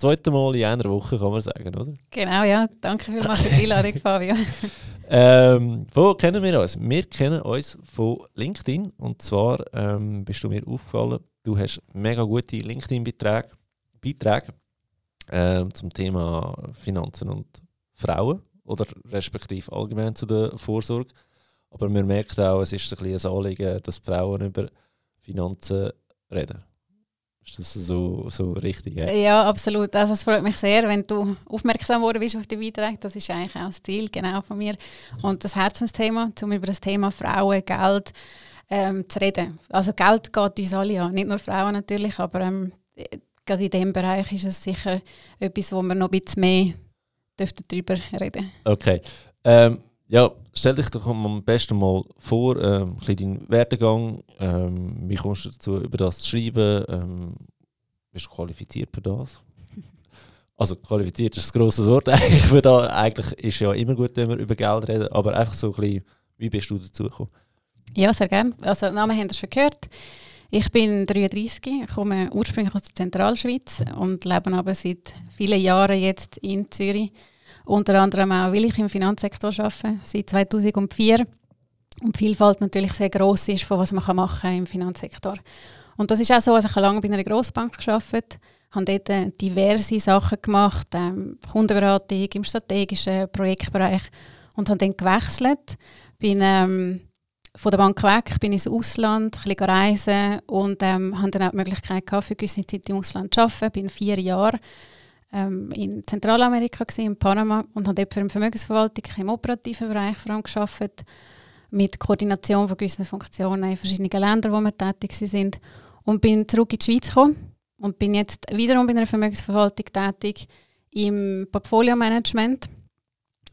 Zweite Mal in einer Woche, kann man sagen, oder? Genau, ja. Danke vielmals für die Einladung, Fabio. Ähm, wo kennen wir uns? Wir kennen uns von LinkedIn. Und zwar ähm, bist du mir aufgefallen, du hast mega gute LinkedIn-Beiträge Beiträge, ähm, zum Thema Finanzen und Frauen oder respektive allgemein zu der Vorsorge. Aber man merkt auch, es ist ein, ein Anliegen, dass Frauen über Finanzen reden. Ist das so, so richtig? Ja? ja, absolut. Also es freut mich sehr, wenn du aufmerksam worden bist auf die Beiträge. Das ist eigentlich auch das Ziel genau von mir. Und das Herzensthema, um über das Thema Frauen, Geld ähm, zu reden. Also Geld geht uns alle an, nicht nur Frauen natürlich, aber ähm, gerade in diesem Bereich ist es sicher etwas, wo wir noch ein bisschen mehr darüber reden Okay. Ähm, ja, stell dich doch am besten mal vor, ähm, ein deinen Werdegang. Ähm, wie kommst du dazu, über das zu schreiben? Ähm, bist du qualifiziert für das? Also qualifiziert ist ein grosses Wort eigentlich für das. Eigentlich ist ja immer gut, wenn wir über Geld reden, aber einfach so ein bisschen, wie bist du dazu gekommen? Ja, sehr gerne. Also Namen habt ihr schon gehört. Ich bin 33, komme ursprünglich aus der Zentralschweiz und lebe aber seit vielen Jahren jetzt in Zürich unter anderem auch, weil ich im Finanzsektor arbeite, seit 2004. Und die Vielfalt natürlich sehr gross ist, von was man machen kann im Finanzsektor. Und das ist auch so, also ich lange bei einer Grossbank gearbeitet, habe dort äh, diverse Sachen gemacht, ähm, Kundenberatung im strategischen Projektbereich und habe dann gewechselt, bin ähm, von der Bank weg, bin ins Ausland, ein bisschen reisen und ähm, habe dann auch die Möglichkeit gehabt, für gewisse Zeit im Ausland zu arbeiten, bin vier Jahre ähm, in Zentralamerika, gewesen, in Panama, und habe dort für eine Vermögensverwaltung im operativen Bereich vor allem gearbeitet, mit Koordination von gewissen Funktionen in verschiedenen Ländern, wo wir tätig sind. Und bin zurück in die Schweiz gekommen und bin jetzt wiederum bei einer Vermögensverwaltung tätig im Portfolio-Management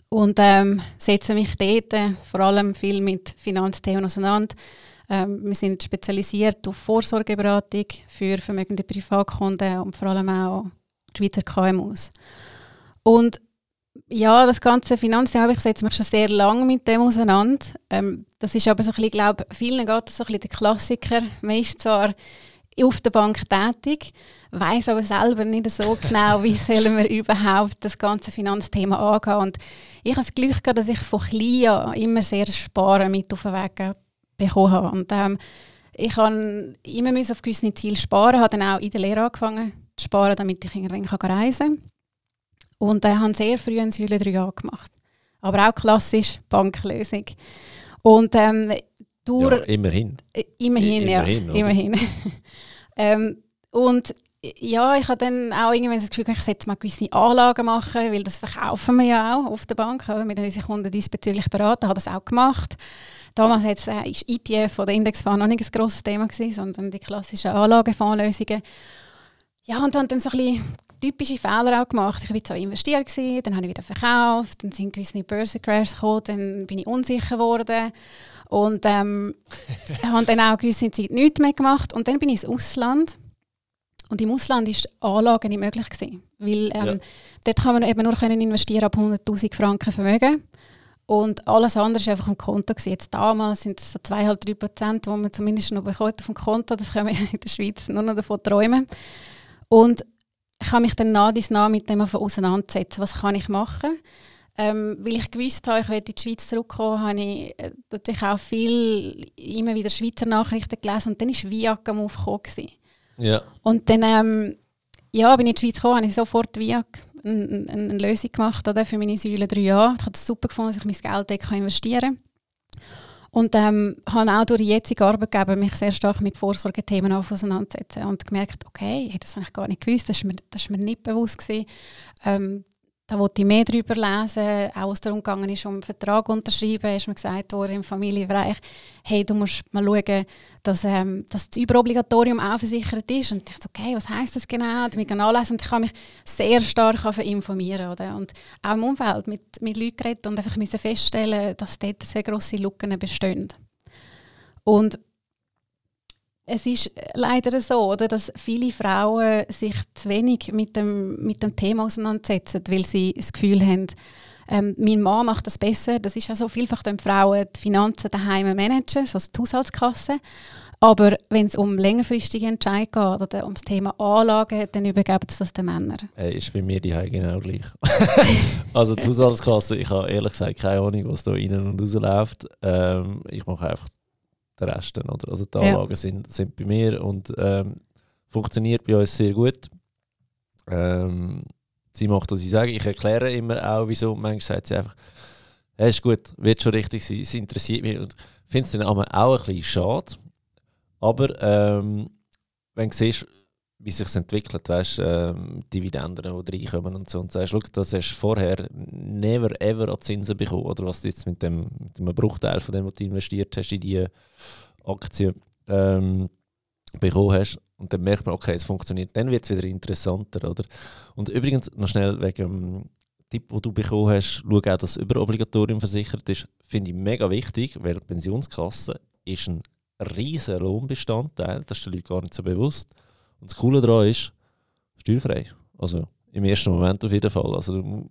und ähm, setze mich dort äh, vor allem viel mit Finanzthemen auseinander. Ähm, wir sind spezialisiert auf Vorsorgeberatung für vermögende Privatkunden und vor allem auch die Schweizer KMUs. Und ja, das ganze Finanzthema, ich setze mich schon sehr lange mit dem auseinander. Ähm, das ist aber so ein bisschen, glaube vielen geht das so ein bisschen der Klassiker. Man ist zwar auf der Bank tätig, weiß aber selber nicht so genau, wie sollen wir überhaupt das ganze Finanzthema angehen. Und ich habe das Glück gehabt, dass ich von klein an immer sehr Sparen mit auf den Weg bekommen habe. Und ähm, ich habe immer auf gewisse Ziele sparen, habe dann auch in der Lehre angefangen sparen, damit ich irgendwann reisen kann. Und äh, habe sehr früh ein Säule 3a gemacht. Aber auch klassisch Banklösung. Und ähm, durch, ja, immerhin. Äh, immerhin, ja. Immerhin. immerhin. ähm, und ja, ich habe dann auch irgendwann das Gefühl, ich sollte mal gewisse Anlagen machen, weil das verkaufen wir ja auch auf der Bank. Oder? Wir haben unsere Kunden diesbezüglich beraten, habe das auch gemacht. Damals jetzt, äh, ist ETF oder Indexfonds noch nicht ein grosses Thema gewesen, sondern die klassischen Anlagefonds-Lösungen. Ja, und dann, dann so ein bisschen typische Fehler auch gemacht. Ich war zwar investiert, gewesen, dann habe ich wieder verkauft, dann sind gewisse Börsencrashs gekommen, dann bin ich unsicher geworden und ähm, habe dann auch gewisse Zeit nichts mehr gemacht und dann bin ich ins Ausland und im Ausland ist Anlage nicht möglich gewesen, weil ähm, ja. dort kann man eben nur können investieren ab 100'000 Franken Vermögen und alles andere war einfach am Konto. Gewesen. Jetzt damals sind es so 2,5-3 Prozent, die man zumindest noch bekommt auf dem Konto. Das können wir in der Schweiz nur noch davon träumen. Und ich habe mich dann nach dies nach mit dem auseinandersetzen. Was kann ich machen? Ähm, weil ich gewusst habe, ich werde in die Schweiz zurückkommen, habe ich äh, natürlich auch viel immer wieder Schweizer Nachrichten gelesen und dann war Viac am Aufkommen. Ja. Und dann ähm, ja, bin ich in die Schweiz gekommen, habe ich sofort Viac eine, eine, eine Lösung gemacht oder, für meine Säule drei Jahre. Ich habe es super gefunden, dass ich mein Geld investieren kann. Und ähm, habe auch durch die jetzige Arbeitgeber mich sehr stark mit Vorsorgethemen auseinandersetzen und gemerkt, okay, ich hätte das eigentlich gar nicht gewusst, das war mir, mir nicht bewusst gewesen. Ähm, da wollte ich mehr darüber lesen. Auch was darum gegangen ist, um einen Vertrag unterschreiben, ist mir gesagt worden im Familienbereich, hey, du musst mal schauen, dass, ähm, dass das Überobligatorium auch versichert ist. Und ich dachte, okay, was heisst das genau? Ich kann und ich kann mich sehr stark informieren. Oder? Und auch im Umfeld mit, mit Leuten geredet und einfach feststellen, dass dort sehr grosse Lücken bestehen. Und es ist leider so, oder, dass viele Frauen sich zu wenig mit dem, mit dem Thema auseinandersetzen, weil sie das Gefühl haben, ähm, mein Mann macht das besser. Das ist ja so vielfach, wenn Frauen die Finanzen daheim managen, so die Haushaltskasse. Aber wenn es um längerfristige Entscheidungen geht oder um das Thema Anlagen, dann übergeben sie das den Männern. Hey, ist bei mir die genau gleich. also die Haushaltskasse, ich habe ehrlich gesagt keine Ahnung, was da rein und raus läuft. Ähm, ich mache einfach den Rest. Oder? Also die Anlagen ja. sind, sind bei mir und ähm, funktioniert bei uns sehr gut. Ähm, sie macht, was ich sage. Ich erkläre immer auch, wieso. Manchmal sagt sie einfach, hey, ist gut, wird schon richtig sein, es interessiert mich. Und ich finde es dann auch ein bisschen schade. Aber ähm, wenn du siehst, wie sich entwickelt, weißt ähm, Dividenden, die reinkommen und so, und sagst, schau, das hast du vorher never ever an Zinsen bekommen, oder was du jetzt mit dem, mit dem Bruchteil von dem, was du investiert hast in diese Aktie, ähm, bekommen hast, und dann merkt man, okay, es funktioniert, dann wird es wieder interessanter, oder? Und übrigens, noch schnell wegen dem Tipp, den du bekommen hast, schau auch, dass das Überobligatorium versichert ist, finde ich mega wichtig, weil Pensionskasse ist ein riesiger Lohnbestandteil, das ist den Leuten gar nicht so bewusst. Und das Coole daran ist, steuerfrei. Also im ersten Moment auf jeden Fall. Also eine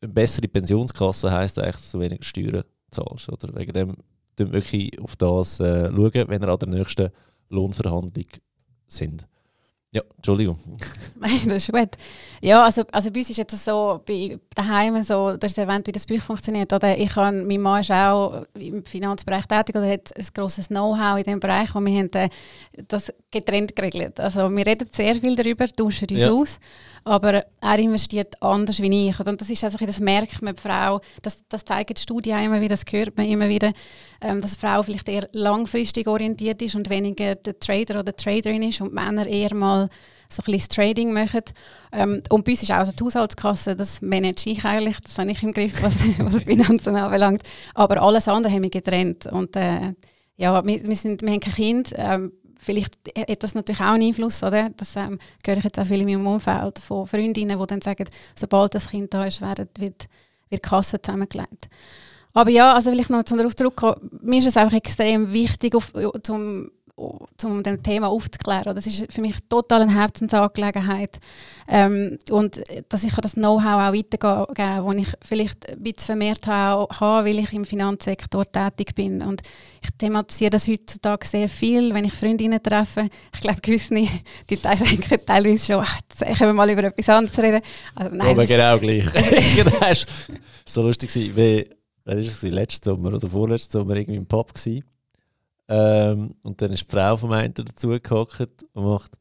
bessere Pensionskasse heisst eigentlich, dass du weniger Steuern zahlst. Oder? Wegen dem wirklich auf das äh, schauen, wenn ihr an der nächsten Lohnverhandlung sind. Ja, Entschuldigung. Nein, das ist gut. Ja, also, also bei uns ist jetzt so, bei daheim so, du hast erwähnt, wie das Buch funktioniert. Oder ich habe, mein Mann ist auch im Finanzbereich tätig oder hat ein grosses Know-how in diesem Bereich und wir haben äh, das getrennt geregelt. Also wir reden sehr viel darüber, tauschen uns ja. aus, aber er investiert anders wie ich. Und das ist also, das merkt man, die Frau, das, das zeigen die Studien immer wieder, das hört man immer wieder, ähm, dass eine Frau vielleicht eher langfristig orientiert ist und weniger der Trader oder Traderin ist und Männer eher mal so ein bisschen Trading machen. Ähm, und bei uns ist auch so die Haushaltskasse, das manage ich eigentlich, das habe ich im Griff, was, was Finanzen anbelangt. Aber alles andere haben wir getrennt. Und äh, ja, wir, wir, sind, wir haben kein Kind. Ähm, vielleicht hat das natürlich auch einen Einfluss, oder? Das ähm, höre ich jetzt auch viel in meinem Umfeld von Freundinnen, die dann sagen, sobald das Kind da ist, wird, wird, wird die Kasse zusammengelegt. Aber ja, also will ich noch darauf zurückkommen, mir ist es einfach extrem wichtig, auf, zum um dem Thema aufzuklären. Das ist für mich total eine Herzensangelegenheit. Ähm, und dass ich das Know-how auch weitergeben kann, das ich vielleicht ein bisschen vermehrt habe, weil ich im Finanzsektor tätig bin. Und ich thematisiere das heutzutage sehr viel, wenn ich Freundinnen treffe. Ich glaube, gewisse die denken teilweise schon, ach, jetzt können wir mal über etwas anderes reden. Also, nein, Aber genau gleich. das war so lustig, wie, war es letzten Sommer oder vorletzten Sommer irgendwie im Pub gewesen. Ähm, und dann ist die Frau vom einen dazu gehockt und macht,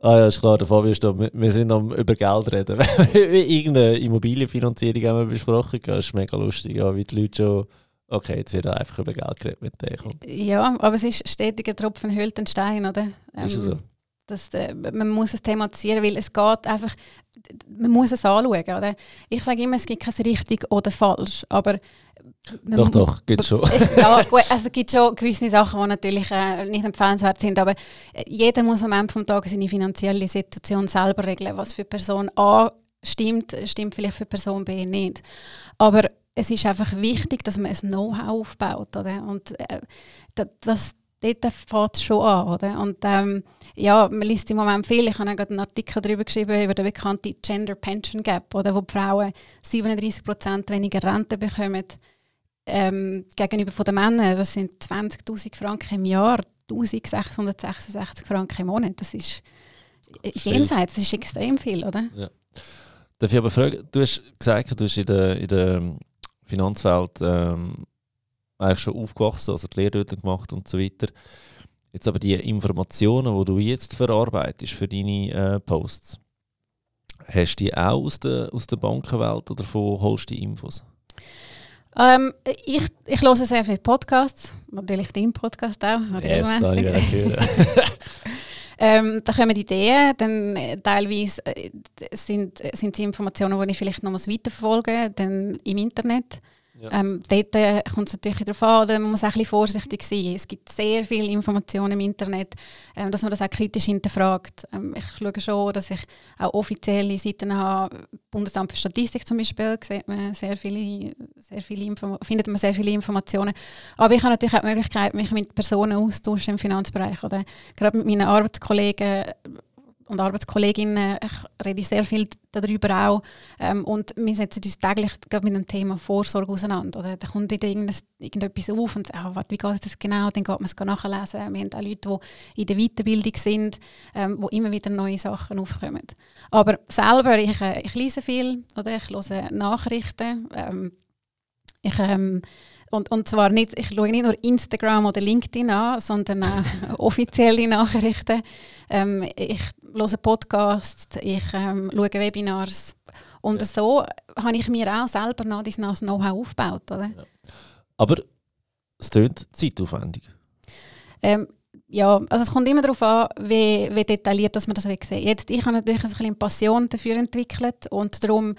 ah ja, ist klar, der Fabio ist da, wir, wir sind am über Geld reden. Irgendeine Immobilienfinanzierung haben wir besprochen, das ist mega lustig, ja, wie die Leute schon, okay, jetzt wird einfach über Geld geredet mit denen. Ja, aber es ist stetiger Tropfen hüllt den Stein, oder? Ähm, ist es so? Das, äh, man muss es thematisieren, weil es geht einfach, man muss es anschauen. Oder? Ich sage immer, es gibt kein richtig oder falsch, aber doch, doch, gibt es schon. ja, gut, also es gibt schon gewisse Sachen, die natürlich äh, nicht empfehlenswert sind, aber äh, jeder muss am Ende des Tages seine finanzielle Situation selber regeln. Was für Person A stimmt, stimmt vielleicht für Person B nicht. Aber es ist einfach wichtig, dass man ein Know-how aufbaut. Oder? Und äh, das, dort fängt es schon an. Oder? Und ähm, ja, man liest im Moment viel. Ich habe auch einen Artikel darüber geschrieben, über den bekannten Gender Pension Gap, oder, wo die Frauen 37% weniger Rente bekommen ähm, gegenüber von den Männern. Das sind 20'000 Franken im Jahr, 1666 Franken im Monat. Das ist jenseits, das ist extrem viel, oder? Ja. Darf ich aber fragen, du hast gesagt, du hast in der, in der Finanzwelt ähm, eigentlich schon aufgewachsen, also die Lehre gemacht und so weiter. Jetzt aber die Informationen, die du jetzt verarbeitest für deine äh, Posts, hast du die auch aus der, aus der Bankenwelt oder von holst du die Infos? Ähm, ich, ich höre sehr viele Podcasts, natürlich deinen Podcast auch. Yes, da ich Ähm, da kommen Ideen, dann äh, teilweise äh, sind, sind es Informationen, die ich vielleicht noch weiterverfolgen muss, dann im Internet. Ähm, dort äh, kommt es natürlich darauf an, man muss auch ein bisschen vorsichtig sein. Es gibt sehr viele Informationen im Internet, ähm, dass man das auch kritisch hinterfragt. Ähm, ich schaue schon, dass ich auch offizielle Seiten habe. Bundesamt für Statistik zum Beispiel sieht man sehr viele, sehr viele findet man sehr viele Informationen. Aber ich habe natürlich auch die Möglichkeit, mich mit Personen austauschen im Finanzbereich. Oder gerade mit meinen Arbeitskollegen und Arbeitskolleginnen, ich rede sehr viel darüber auch. Ähm, und wir setzen uns täglich mit dem Thema Vorsorge auseinander. Oder da kommt wieder irgendetwas auf und sagt, oh, warte, wie geht das genau? Dann geht man es nachlesen. Wir haben auch Leute, die in der Weiterbildung sind, ähm, wo immer wieder neue Sachen aufkommen. Aber selber, ich, äh, ich lese viel, oder ich höre Nachrichten. Ähm, ich ähm, und, und zwar nicht, ich schaue nicht nur Instagram oder LinkedIn an, sondern auch offizielle Nachrichten. Ähm, ich höre Podcasts, ich ähm, schaue Webinars. Und ja. so habe ich mir auch selber noch das Know-how aufgebaut. Oder? Ja. Aber es klingt zeitaufwendig. Ähm, ja, also es kommt immer darauf an, wie, wie detailliert dass man das sehen Jetzt, ich habe natürlich ein bisschen Passion dafür entwickelt und darum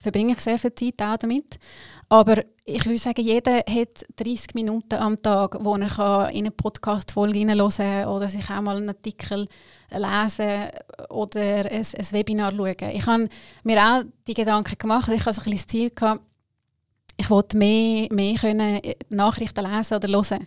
verbringe ich sehr viel Zeit auch damit. Aber ich würde sagen, jeder hat 30 Minuten am Tag, wo er in eine Podcast-Folge hineinhören oder sich auch mal einen Artikel lesen oder ein, ein Webinar schauen. Ich habe mir auch die Gedanken gemacht, ich hatte ein bisschen das Ziel, gehabt, ich wollte mehr, mehr können Nachrichten lesen oder hören.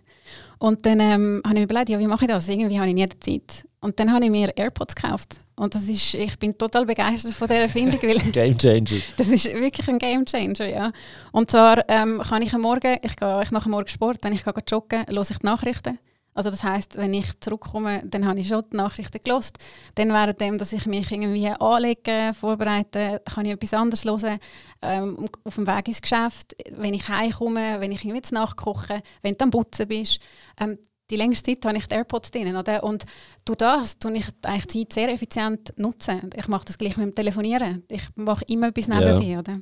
Und dann ähm, habe ich mir überlegt, ja, wie mache ich das? Irgendwie habe ich nie die Zeit. Und dann habe ich mir AirPods gekauft. Und das ist, ich bin total begeistert von dieser Erfindung. Game Changer. Das ist wirklich ein Game Changer, ja. Und zwar ähm, kann ich am Morgen, ich, gehe, ich mache Morgen Sport, wenn ich gehe joggen, höre ich die Nachrichten. Also das heißt, wenn ich zurückkomme, dann habe ich schon die Nachrichten gelost. Dann während dem, dass ich mich irgendwie anlege, vorbereite, kann ich etwas anderes hören. Ähm, auf dem Weg ins Geschäft, wenn ich heimkomme, wenn ich irgendwie nachkoche, wenn du am Putzen bist. Ähm, die längste Zeit habe ich die AirPods drin. Oder? Und durch das tue ich eigentlich die Zeit sehr effizient nutzen. Ich mache das gleich mit dem Telefonieren. Ich mache immer etwas nebenbei. Ja. Oder?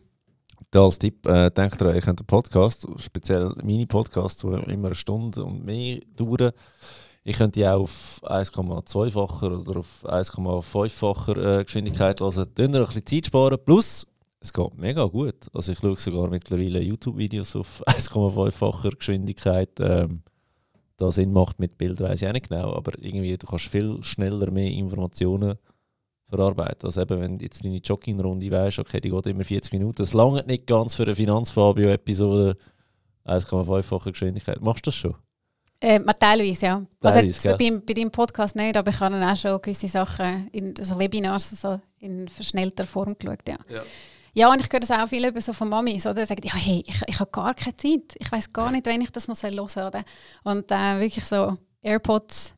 Da als Tipp, äh, denkt dran, ihr könnt einen Podcast, speziell meine Podcasts, die immer eine Stunde und mehr dauern. Ich könnte die auch auf 1,2-facher oder auf 1,5-facher äh, Geschwindigkeit hören. Noch ein bisschen Zeit sparen. Plus, es geht mega gut. Also ich schaue sogar mittlerweile YouTube-Videos auf 1,5-facher Geschwindigkeit. Ähm, da Sinn macht mit Bild, weiß ich auch nicht genau, aber irgendwie, du kannst viel schneller mehr Informationen verarbeiten. Also eben, wenn jetzt deine Joggingrunde weißt, okay, die geht immer 40 Minuten, das lange nicht ganz für eine Finanzfabio-Episode 1,5-fache Geschwindigkeit. Machst du das schon? Äh, teilweise, ja. Also teilweise, also bei, bei deinem Podcast nicht, aber ich habe dann auch schon gewisse Sachen in so Webinars so in verschnellter Form geschaut, ja. ja. Ja, und ich höre das auch viel über so von Mamis, oder? Die sagen, ja, hey, ich, ich habe gar keine Zeit. Ich weiß gar nicht, wenn ich das noch hören soll, oder? Und äh, wirklich so AirPods,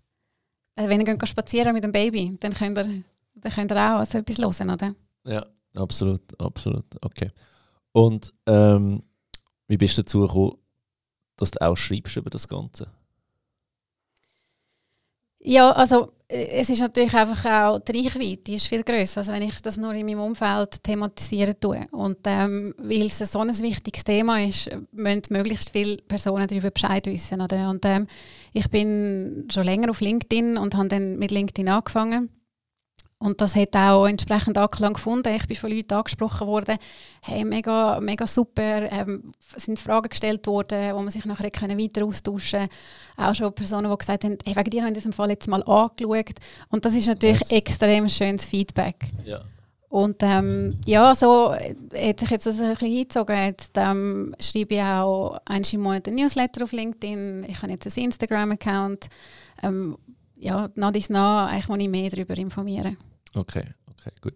äh, wenn ihr spazieren mit dem Baby, dann könnt ihr, dann könnt ihr auch also etwas hören, oder? Ja, absolut, absolut. Okay. Und ähm, wie bist du dazu gekommen, dass du auch schreibst über das Ganze? Ja, also äh, es ist natürlich einfach auch die Reichweite die ist viel grösser, als wenn ich das nur in meinem Umfeld thematisieren tue. Und ähm, weil es so ein wichtiges Thema ist, müssen möglichst viele Personen darüber Bescheid wissen. Oder? Und ähm, ich bin schon länger auf LinkedIn und habe dann mit LinkedIn angefangen und das hat auch entsprechend Anklang gefunden. Ich bin von Leuten angesprochen worden, hey, mega, mega super, ähm, sind Fragen gestellt worden, wo man sich nachher können weiter austauschen konnte. Auch schon Personen, die gesagt haben, hey, wegen dir habe ich in diesem Fall jetzt mal angeschaut. Und das ist natürlich yes. extrem schönes Feedback. Ja. Und ähm, ja, so hat sich jetzt das ein bisschen hingezogen. Jetzt ähm, schreibe ich auch einmal im Monat ein Newsletter auf LinkedIn. Ich habe jetzt einen Instagram-Account. Ähm, ja, nach dies nach, eigentlich muss ich mehr darüber informieren. Okay, okay, gut.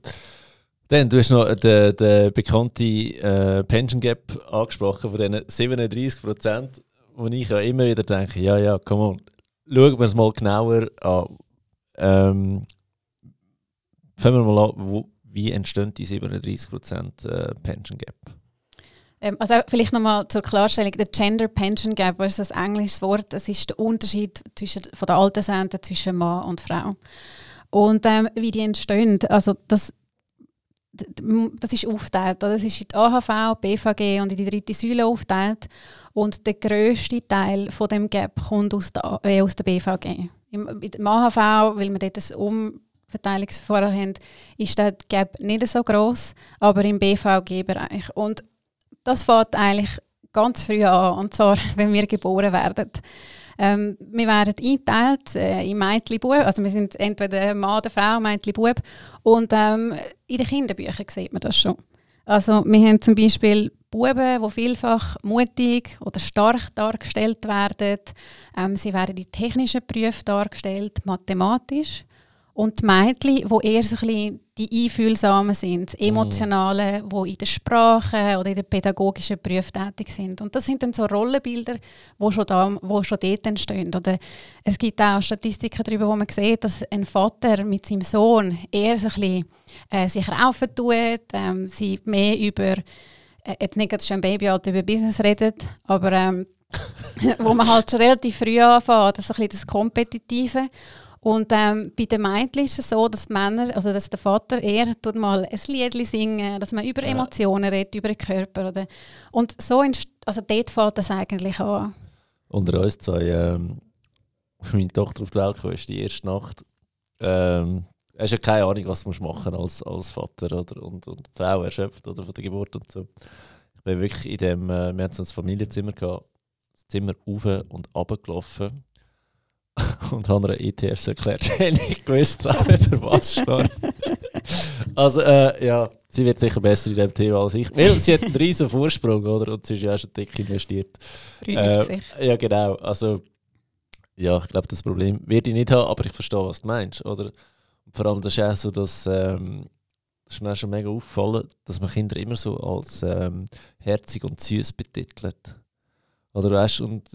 Dann, du hast noch den, den bekannten äh, Pension Gap angesprochen, von diesen 37 Prozent, wo ich ja immer wieder denke, ja, ja, komm on, schauen wir es mal genauer an. Ähm, fangen wir mal an, wo, wie entstehen die 37 Prozent äh, Pension Gap? Ähm, also vielleicht nochmal zur Klarstellung, der Gender Pension Gap ist ein englisches Wort, es ist der Unterschied zwischen, von der Altersrente zwischen Mann und Frau. Und ähm, wie die entstehen, also das, das ist aufgeteilt. Das ist in die AHV, BVG und in die dritte Säule aufgeteilt. Und der grösste Teil von dem Gap kommt aus der, äh, aus der BVG. Im, im AHV, weil wir dort ein Umverteilungsverfahren haben, ist der Gap nicht so groß, aber im BVG-Bereich. Und das fängt eigentlich ganz früh an, und zwar, wenn wir geboren werden. Ähm, wir werden eingeteilt äh, in Mädchen, Bub, also wir sind entweder Mann oder Frau, Mädchen, Bub. Und ähm, in den Kinderbüchern sieht man das schon. Also wir haben zum Beispiel Buben, die vielfach mutig oder stark dargestellt werden. Ähm, sie werden in technischen Berufen dargestellt, mathematisch. Und die Mädchen, die eher so ein bisschen die Einfühlsamen sind, mhm. Emotionale, die in der Sprache oder in den pädagogischen Berufen tätig sind. Und das sind dann so Rollenbilder, die schon, da, wo schon dort entstehen. Oder es gibt auch Statistiken darüber, wo man sieht, dass ein Vater mit seinem Sohn eher so ein bisschen, äh, sich raufen tut, ähm, sie mehr über, äh, jetzt nicht schon ein Babyalter über Business redet, aber ähm, wo man halt schon relativ früh anfängt, das ist ein bisschen das Kompetitive. Und ähm, bei den Mädchen ist es so, dass Männer, also dass der Vater eher tut mal ein Lied singen, dass man über ja. Emotionen redet, über den Körper. Oder? Und so also dort fängt das eigentlich an. Unter uns zwei, ähm, meine Tochter auf die Welt kam, ist die erste Nacht. Ähm, hast ja keine Ahnung, was du machen als, als Vater oder, und, und die Frau erschöpft oder von der Geburt und so. Ich bin wirklich in dem, äh, wir hatten so ein Familienzimmer gehabt, das Zimmer auf und runter gelaufen und habe ihr ETFs erklärt. Ich nicht gewusst, für was steht. also, äh, ja, sie wird sicher besser in dem Thema als ich. Weil sie hat einen riesen Vorsprung, oder? Und sie ist ja auch schon dick investiert. Äh, ja, genau. Also, ja, ich glaube, das Problem werde ich nicht haben, aber ich verstehe, was du meinst, oder? Vor allem, das ist auch so, dass. Ähm, das ist mir auch schon mega aufgefallen, dass man Kinder immer so als ähm, herzig und süß betitelt. Oder weißt und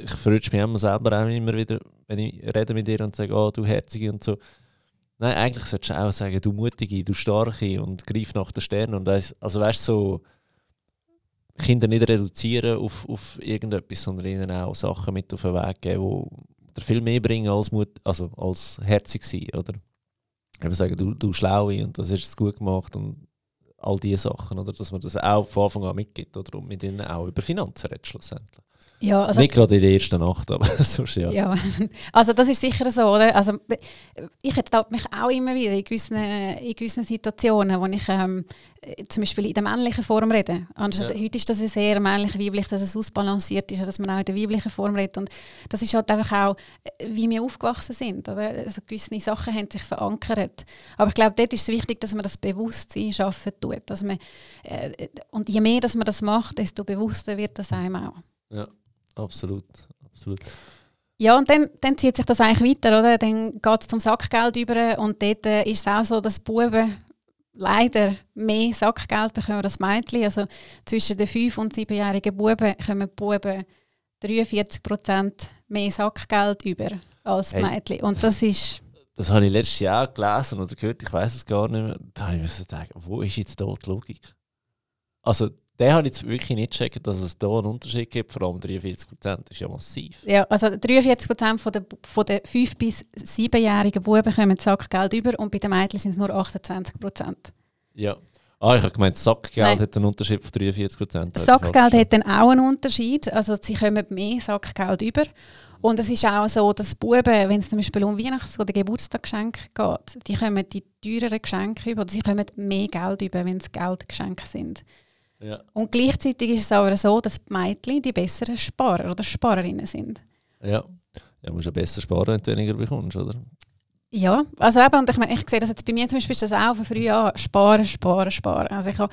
ich verrutsche mich immer selber auch immer wieder, wenn ich rede mit dir und sage, oh, du Herzige und so. Nein, eigentlich solltest du auch sagen, du Mutige, du Starke und greif nach den Sternen. Und weiss, also weißt so, Kinder nicht reduzieren auf, auf irgendetwas, sondern ihnen auch Sachen mit auf den Weg geben, die viel mehr bringen als, Mut, also als herzig sein, oder? Eben sagen, du, du Schlaue und das ist gut gemacht und all diese Sachen, oder? Dass man das auch von Anfang an mitgibt oder und mit ihnen auch über Finanzen redet schlussendlich. Ja, also Nicht gerade in der ersten Nacht, aber sonst ja. ja. Also das ist sicher so, oder? Also ich ertappe mich auch immer wieder in gewissen, in gewissen Situationen, wo ich ähm, zum Beispiel in der männlichen Form rede. Also, ja. Heute ist das sehr männlich-weiblich, dass es ausbalanciert ist, dass man auch in der weiblichen Form redet. Und das ist halt einfach auch, wie wir aufgewachsen sind. Oder? Also gewisse Sachen haben sich verankert. Aber ich glaube, dort ist es wichtig, dass man das Bewusstsein schaffen tut. Dass man, äh, und je mehr dass man das macht, desto bewusster wird das einem auch. Ja. Absolut, absolut. Ja, und dann, dann zieht sich das eigentlich weiter, oder? Dann geht es zum Sackgeld über und dort äh, ist es auch so, dass Buben leider mehr Sackgeld bekommen als Mädchen. Also zwischen den 5- und 7-jährigen Buben kommen Buben 43 Prozent mehr Sackgeld über als hey. Mädchen. Und das ist... Das habe ich letztes Jahr gelesen oder gehört, ich weiß es gar nicht mehr. Da habe ich mir gedacht, wo ist jetzt da die Logik? Also den habe ich jetzt wirklich nicht gecheckt, dass es hier einen Unterschied gibt, vor allem 43 Prozent, ist ja massiv. Ja, also 43 Prozent von der, von der 5- bis 7-jährigen Buben kommen Sackgeld über und bei den Mädchen sind es nur 28 Prozent. Ja. Ah, ich habe gemeint, Sackgeld Nein. hat einen Unterschied von 43 Prozent. Sackgeld hat dann auch einen Unterschied, also sie kommen mehr Sackgeld über. Und es ist auch so, dass Buben, wenn es zum Beispiel um Weihnachts- oder Geburtstagsgeschenke geht, die kommen die teureren Geschenke über, oder sie kommen mehr Geld über, wenn es Geldgeschenke sind. Ja. Und gleichzeitig ist es aber so, dass die Mädchen die besseren Sparer oder Sparerinnen sind. Ja, ja musst ja besser sparen, wenn du weniger bekommst, oder? Ja, also eben, und ich, meine, ich sehe das jetzt bei mir zum Beispiel ist das auch von früh an, sparen, sparen, sparen. Also ich habe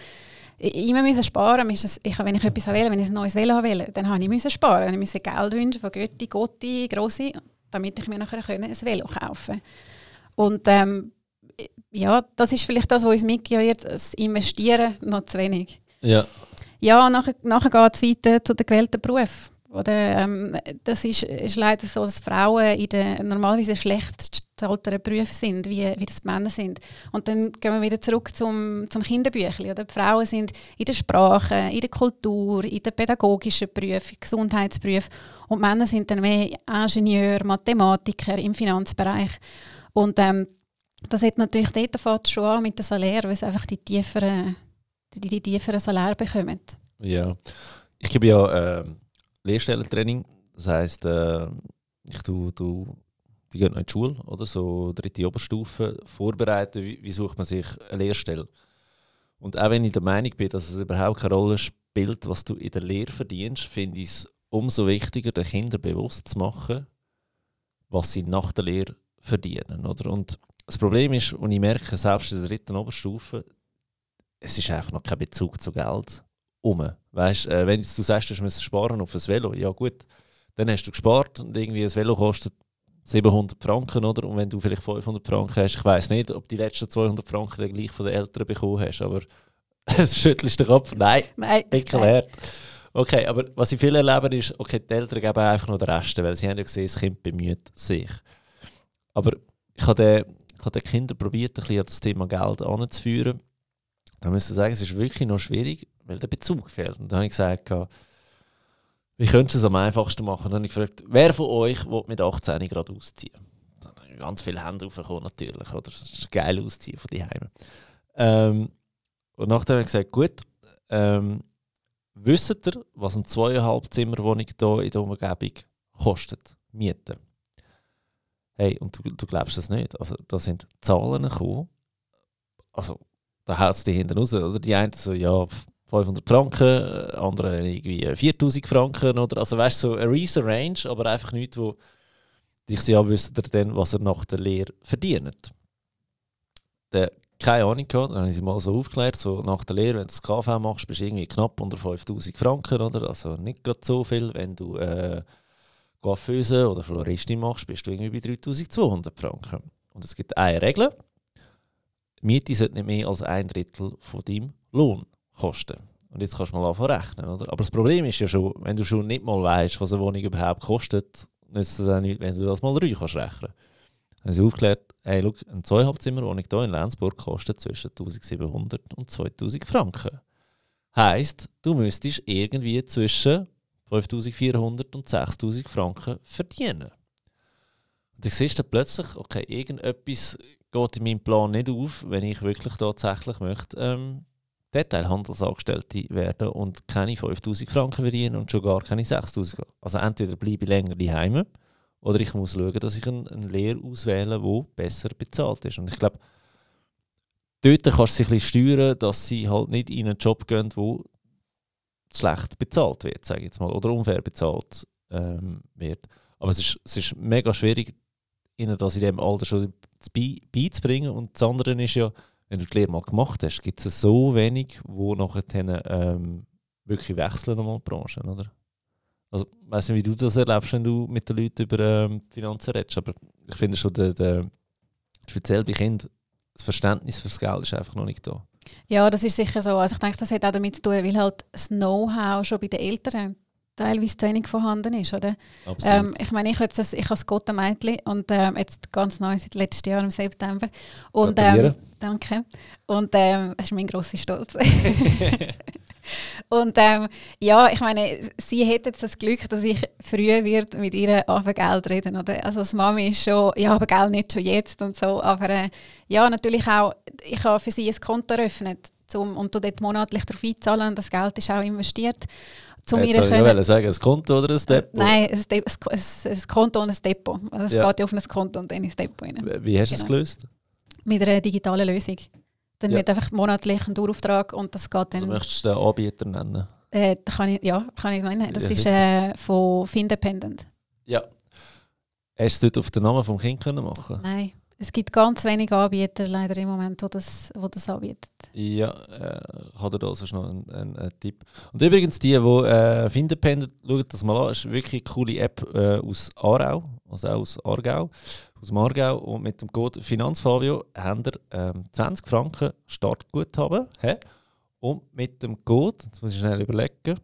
immer müssen sparen. Ich, wenn ich etwas wähle, wenn ich ein neues Velo wähle, dann habe ich müssen sparen. Ich musste Geld wünschen von Götti, Gotti, Grossi, damit ich mir nachher ein Velo kaufen konnte. Und ähm, ja, das ist vielleicht das, was uns mitgegeben das Investieren noch zu wenig. Ja. Ja, nachher, nachher geht es weiter zu den gewählten Berufen. Oder, ähm, das ist, ist leider so, dass Frauen in den normalerweise schlecht bezahlteren Berufen sind, wie, wie das Männer sind. Und dann gehen wir wieder zurück zum, zum Kinderbüchlein. Oder? Die Frauen sind in der Sprache, in der Kultur, in den pädagogischen Berufen, Gesundheitsberufen. Und Männer sind dann mehr Ingenieur, Mathematiker im Finanzbereich. Und ähm, das hat natürlich dort schon an mit den Salär, weil es einfach die tieferen die, die tieferen Salär bekommen. Ja, ich gebe ja äh, Lehrstellentraining. Das heisst, äh, ich tue, tue die gehen noch in die Schule, oder so dritte Oberstufe, vorbereiten, wie, wie sucht man sich eine Lehrstelle. Und auch wenn ich der Meinung bin, dass es überhaupt keine Rolle spielt, was du in der Lehre verdienst, finde ich es umso wichtiger, den Kindern bewusst zu machen, was sie nach der Lehre verdienen. Oder? Und das Problem ist, und ich merke, selbst in der dritten Oberstufe, es ist einfach noch kein Bezug zu Geld um. Weißt, äh, wenn du sagst, du musst sparen auf ein Velo, ja gut, dann hast du gespart und irgendwie ein Velo kostet 700 Franken, oder? Und wenn du vielleicht 500 Franken hast, ich weiß nicht, ob die letzten 200 Franken dann gleich von den Eltern bekommen hast, aber es schüttelst den Kopf. Nein, Nein. erklärt. Okay, aber was ich viel erlebe, ist, okay, die Eltern geben einfach noch den Rest, weil sie haben ja gesehen, das Kind bemüht sich. Aber ich habe den, ich habe den Kindern probiert, ein bisschen an das Thema Geld anzuführen. Da muss ich sagen, es ist wirklich noch schwierig, weil der Bezug fehlt. Und da habe ich gesagt, wie könntest du es am einfachsten machen? Dann habe ich gefragt, wer von euch will mit 18 gerade ausziehen? Dann habe ich ganz viele Hände aufgekommen, natürlich. Oder? Das ist geil ausziehen von die Heime. Ähm, und nachher habe ich gesagt, gut, ähm, wisst ihr, was eine zweieinhalb Zimmerwohnung hier in der Umgebung kostet? Mieten. Hey, und du, du glaubst das nicht. Also, da sind Zahlen gekommen. Also, da haut es die hinten raus. Oder die einen so, ja, 500 Franken, andere irgendwie 4000 Franken. Oder, also, weißt du, so eine riesen Range, aber einfach nichts, wo ich ja dann, was er nach der Lehre verdient. Der keine Ahnung gehabt. Dann habe ich sie mal so aufgeklärt, so nach der Lehre, wenn du das KV machst, bist du irgendwie knapp unter 5000 Franken, oder? Also nicht gerade so viel. Wenn du äh, Coiffeuse oder Floristin machst, bist du irgendwie bei 3200 Franken. Und es gibt eine Regel. Miete sollte nicht mehr als ein Drittel von deinem Lohn kosten. Und jetzt kannst du mal anfangen rechnen, oder? Aber das Problem ist ja schon, wenn du schon nicht mal weißt, was eine Wohnung überhaupt kostet, nützt es auch nicht, wenn du das mal drei kannst rechnen. Dann haben sie aufgeklärt, hey, look, eine Zweieinhalbzimmerwohnung hier in Lenzburg kostet zwischen 1700 und 2000 Franken. Heißt, du müsstest irgendwie zwischen 5400 und 6000 Franken verdienen. Dann siehst du plötzlich, okay, irgendetwas geht in meinem Plan nicht auf, wenn ich wirklich tatsächlich möchte, ähm, Detailhandelsangestellte werden und keine 5000 Franken verdienen und schon gar keine 6000. Also entweder bleibe ich länger daheim oder ich muss schauen, dass ich eine, eine Lehre auswähle, die besser bezahlt ist. Und ich glaube, dort kannst du sie ein bisschen steuern, dass sie halt nicht in einen Job gehen, der schlecht bezahlt wird, sage ich jetzt mal, oder unfair bezahlt ähm, wird. Aber es ist, es ist mega schwierig, ihnen das in diesem Alter schon beizubringen. Und das andere ist ja, wenn du die Lehre mal gemacht hast, gibt es so wenig, wo nachher ähm, wirklich wechseln nochmal die Branche, oder? Also, ich weiß nicht, wie du das erlebst, wenn du mit den Leuten über ähm, Finanzen redest, aber ich finde schon, der, der, speziell bei Kindern, das Verständnis fürs Geld ist einfach noch nicht da. Ja, das ist sicher so. Also ich denke, das hat auch damit zu tun, weil halt das Know-how schon bei den Eltern teilweise zu wenig vorhanden ist, oder? Ähm, ich meine, ich, habe das, ich habe das Gottemädchen und ähm, jetzt ganz neu seit letztem Jahr im September. Und, ähm, danke. Und ähm, das ist mein grosser Stolz. Und ähm, ja, ich meine, sie hätte jetzt das Glück, dass ich früh wird mit ihr über Geld reden. Oder? Also das Mami ist schon, ja, aber Geld nicht schon jetzt und so. Aber äh, ja, natürlich auch, ich habe für sie ein Konto eröffnet zum, und dort monatlich darauf einzahlen und das Geld ist auch investiert. Zu mir können, ich sagen, ein Konto oder ein Depot? Nein, ein, De ein, ein Konto und ein Depot. Also es ja. geht ja auf ein Konto und dann ins Depot rein. Wie hast du genau. es gelöst? Mit einer digitalen Lösung. Dann ja. wird einfach monatlich ein Dauerauftrag und das geht dann... Also möchtest du den Anbieter nennen? Äh, kann ich, ja, kann ich nennen. Das ja, ist äh, von Findependent. Ja. Hast du dort auf den Namen des Kindes machen Nein. Es gibt ganz wenige Anbieter leider im Moment, die das, wo das anbieten. Ja, äh, hat er da also noch einen, einen, einen, Tipp. Und übrigens, die, die äh, Findependent, schaut das mal an, ist wirklich eine coole App äh, aus Aarau, also auch aus Aargau aus dem Aargau und mit dem Code Finanzfabio haben wir ähm, 20 Franken Startguthaben. He? Und mit dem Code, jetzt muss ich schnell überlegen,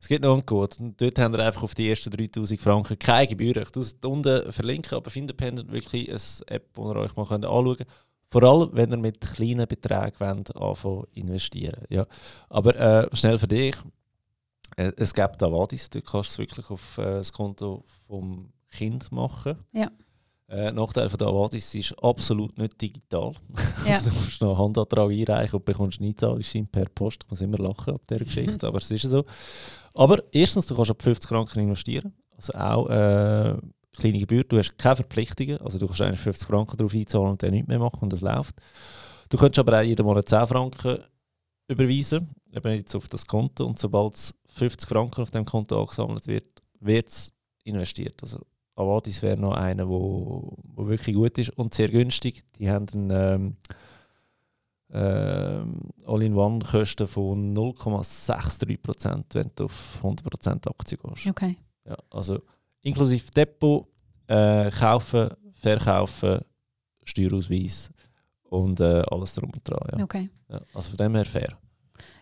es gibt noch einen Code. Und dort haben wir einfach auf die ersten 3000 Franken keine Gebühren. Ich es unten verlinken, aber Independent wirklich eine App, die ihr euch mal anschauen könnt. Vor allem, wenn ihr mit kleinen Beträgen wollt, anfangen investieren. Ja. Aber äh, schnell für dich. Äh, es gibt da Wadis, du kannst es wirklich auf äh, das Konto vom Kind machen. Ja. Äh, Nachteil von der Avadis ist absolut nicht digital. Ja. also, du musst noch einen Handantrag einreichen und bekommst einen Einzahlungsschein per Post. Ich muss immer lachen ab dieser Geschichte, aber es ist so. Aber erstens, du kannst ab 50 Franken investieren. Also auch äh, kleine Gebühr, du hast keine Verpflichtungen, also du kannst eigentlich 50 Franken darauf einzahlen und dann nichts mehr machen und es läuft. Du könntest aber auch jeden Monat 10 Franken überweisen, eben jetzt auf das Konto und sobald es 50 Franken auf dem Konto angesammelt wird, wird es investiert. Also Avadis wäre noch einer, wo, wo wirklich gut ist und sehr günstig. Die haben einen ähm, ähm, All-in-One-Kosten von 0,63%, wenn du auf 100% Aktien gehst. Okay. Ja, also inklusive Depot, äh, kaufen, verkaufen, Steuerausweis und äh, alles drum und dran. Ja. okay. Ja, also von dem her fair.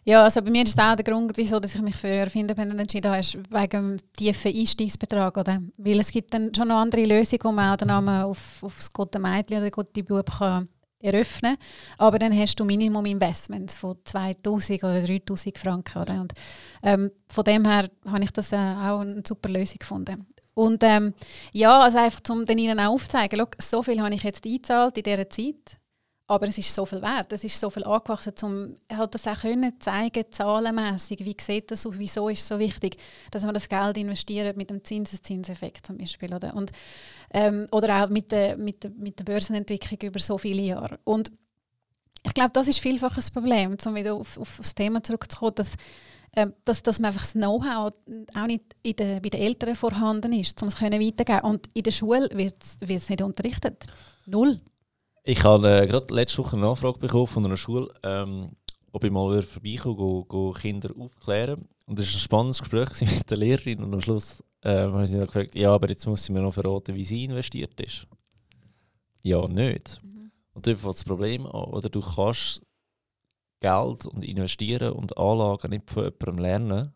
Ja, also bei mir ist auch der Grund, wieso dass ich mich für Erfinderpendent entschieden habe, ist wegen dem tiefen Einstiegsbetrag. Oder? Weil es gibt dann schon noch andere Lösungen, wo man auch den Namen auf, auf das gute Mädchen oder gute Bub kann eröffnen Aber dann hast du Minimum Investments von 2000 oder 3000 Franken. Oder? Und, ähm, von dem her habe ich das äh, auch eine super Lösung gefunden. Und ähm, ja, also einfach, um den Ihnen auch aufzuzeigen, so viel habe ich jetzt eingezahlt in dieser Zeit aber es ist so viel wert, es ist so viel angewachsen, um halt das auch können zeigen, zahlenmässig, wie sieht das aus, wieso ist es so wichtig, dass man das Geld investiert mit dem Zinseszinseffekt zum Beispiel. Oder, und, ähm, oder auch mit der, mit, der, mit der Börsenentwicklung über so viele Jahre. Und ich glaube, das ist vielfach ein Problem, um wieder auf, auf das Thema zurückzukommen, dass, äh, dass, dass man einfach das Know-how auch nicht in der, bei den Eltern vorhanden ist, um es weitergeben Und in der Schule wird es nicht unterrichtet. Null. Ich habe äh, gerade letzte Woche eine Anfrage bekommen von einer Schule, ähm, ob ich mal vorbeikomme, go, go Kinder aufklären. Und das war ein spannendes Gespräch mit der Lehrerin und am Schluss äh, haben sie gefragt, ja, aber jetzt muss sie mir noch verraten, wie sie investiert ist. Ja, nicht. Mhm. Und dort fängt das Problem an. Oder du kannst Geld und investieren und Anlagen nicht von jemandem lernen,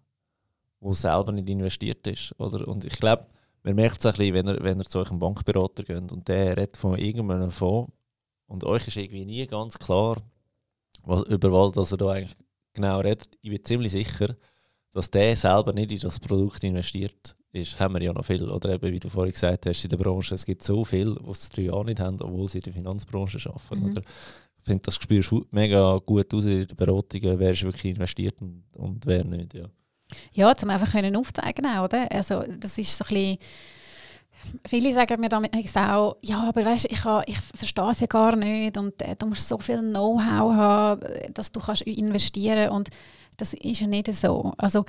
der selber nicht investiert ist. Oder? Und ich glaube, man merkt es ein bisschen, wenn ihr, wenn ihr zu euch einem Bankberater geht und der redet von irgendeinem Fonds, und euch ist irgendwie nie ganz klar, was, über was dass er da eigentlich genau redet. Ich bin ziemlich sicher, dass der selber nicht in das Produkt investiert ist. Haben wir ja noch viel. Oder eben, wie du vorhin gesagt hast, in der Branche, es gibt so viel, die es drei Jahre nicht haben, obwohl sie in der Finanzbranche arbeiten. Mhm. Oder? Ich finde, das spürst du mega gut aus in der Beratung, wer ist wirklich investiert und, und wer nicht. Ja, ja um einfach können aufzeigen oder? Also, das ist so ein bisschen Viele sagen mir damit auch, ja, aber weißt, ich, ich verstehe es ja gar nicht und äh, du musst so viel Know-how haben, dass du kannst investieren und das ist ja nicht so. Also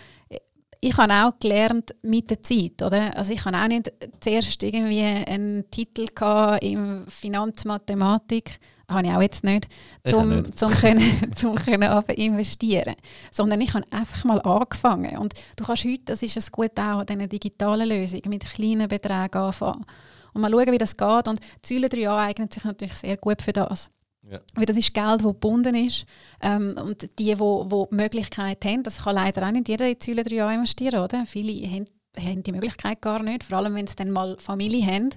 ich habe auch gelernt mit der Zeit, oder? Also ich habe auch nicht zuerst irgendwie einen Titel in Finanzmathematik habe ich auch jetzt nicht, um, nicht. zum können, zum können investieren. Sondern ich habe einfach mal angefangen. Und du kannst heute, das ist es gut auch, diese digitalen Lösung mit kleinen Beträgen anfangen. Und mal schauen, wie das geht. Und Säule 3a eignet sich natürlich sehr gut für das. Ja. Weil das ist Geld, das gebunden ist. Ähm, und die, die, die die Möglichkeit haben, das kann leider auch nicht jeder in Säule 3a investieren. Oder? Viele haben, haben die Möglichkeit gar nicht, vor allem wenn sie dann mal Familie haben.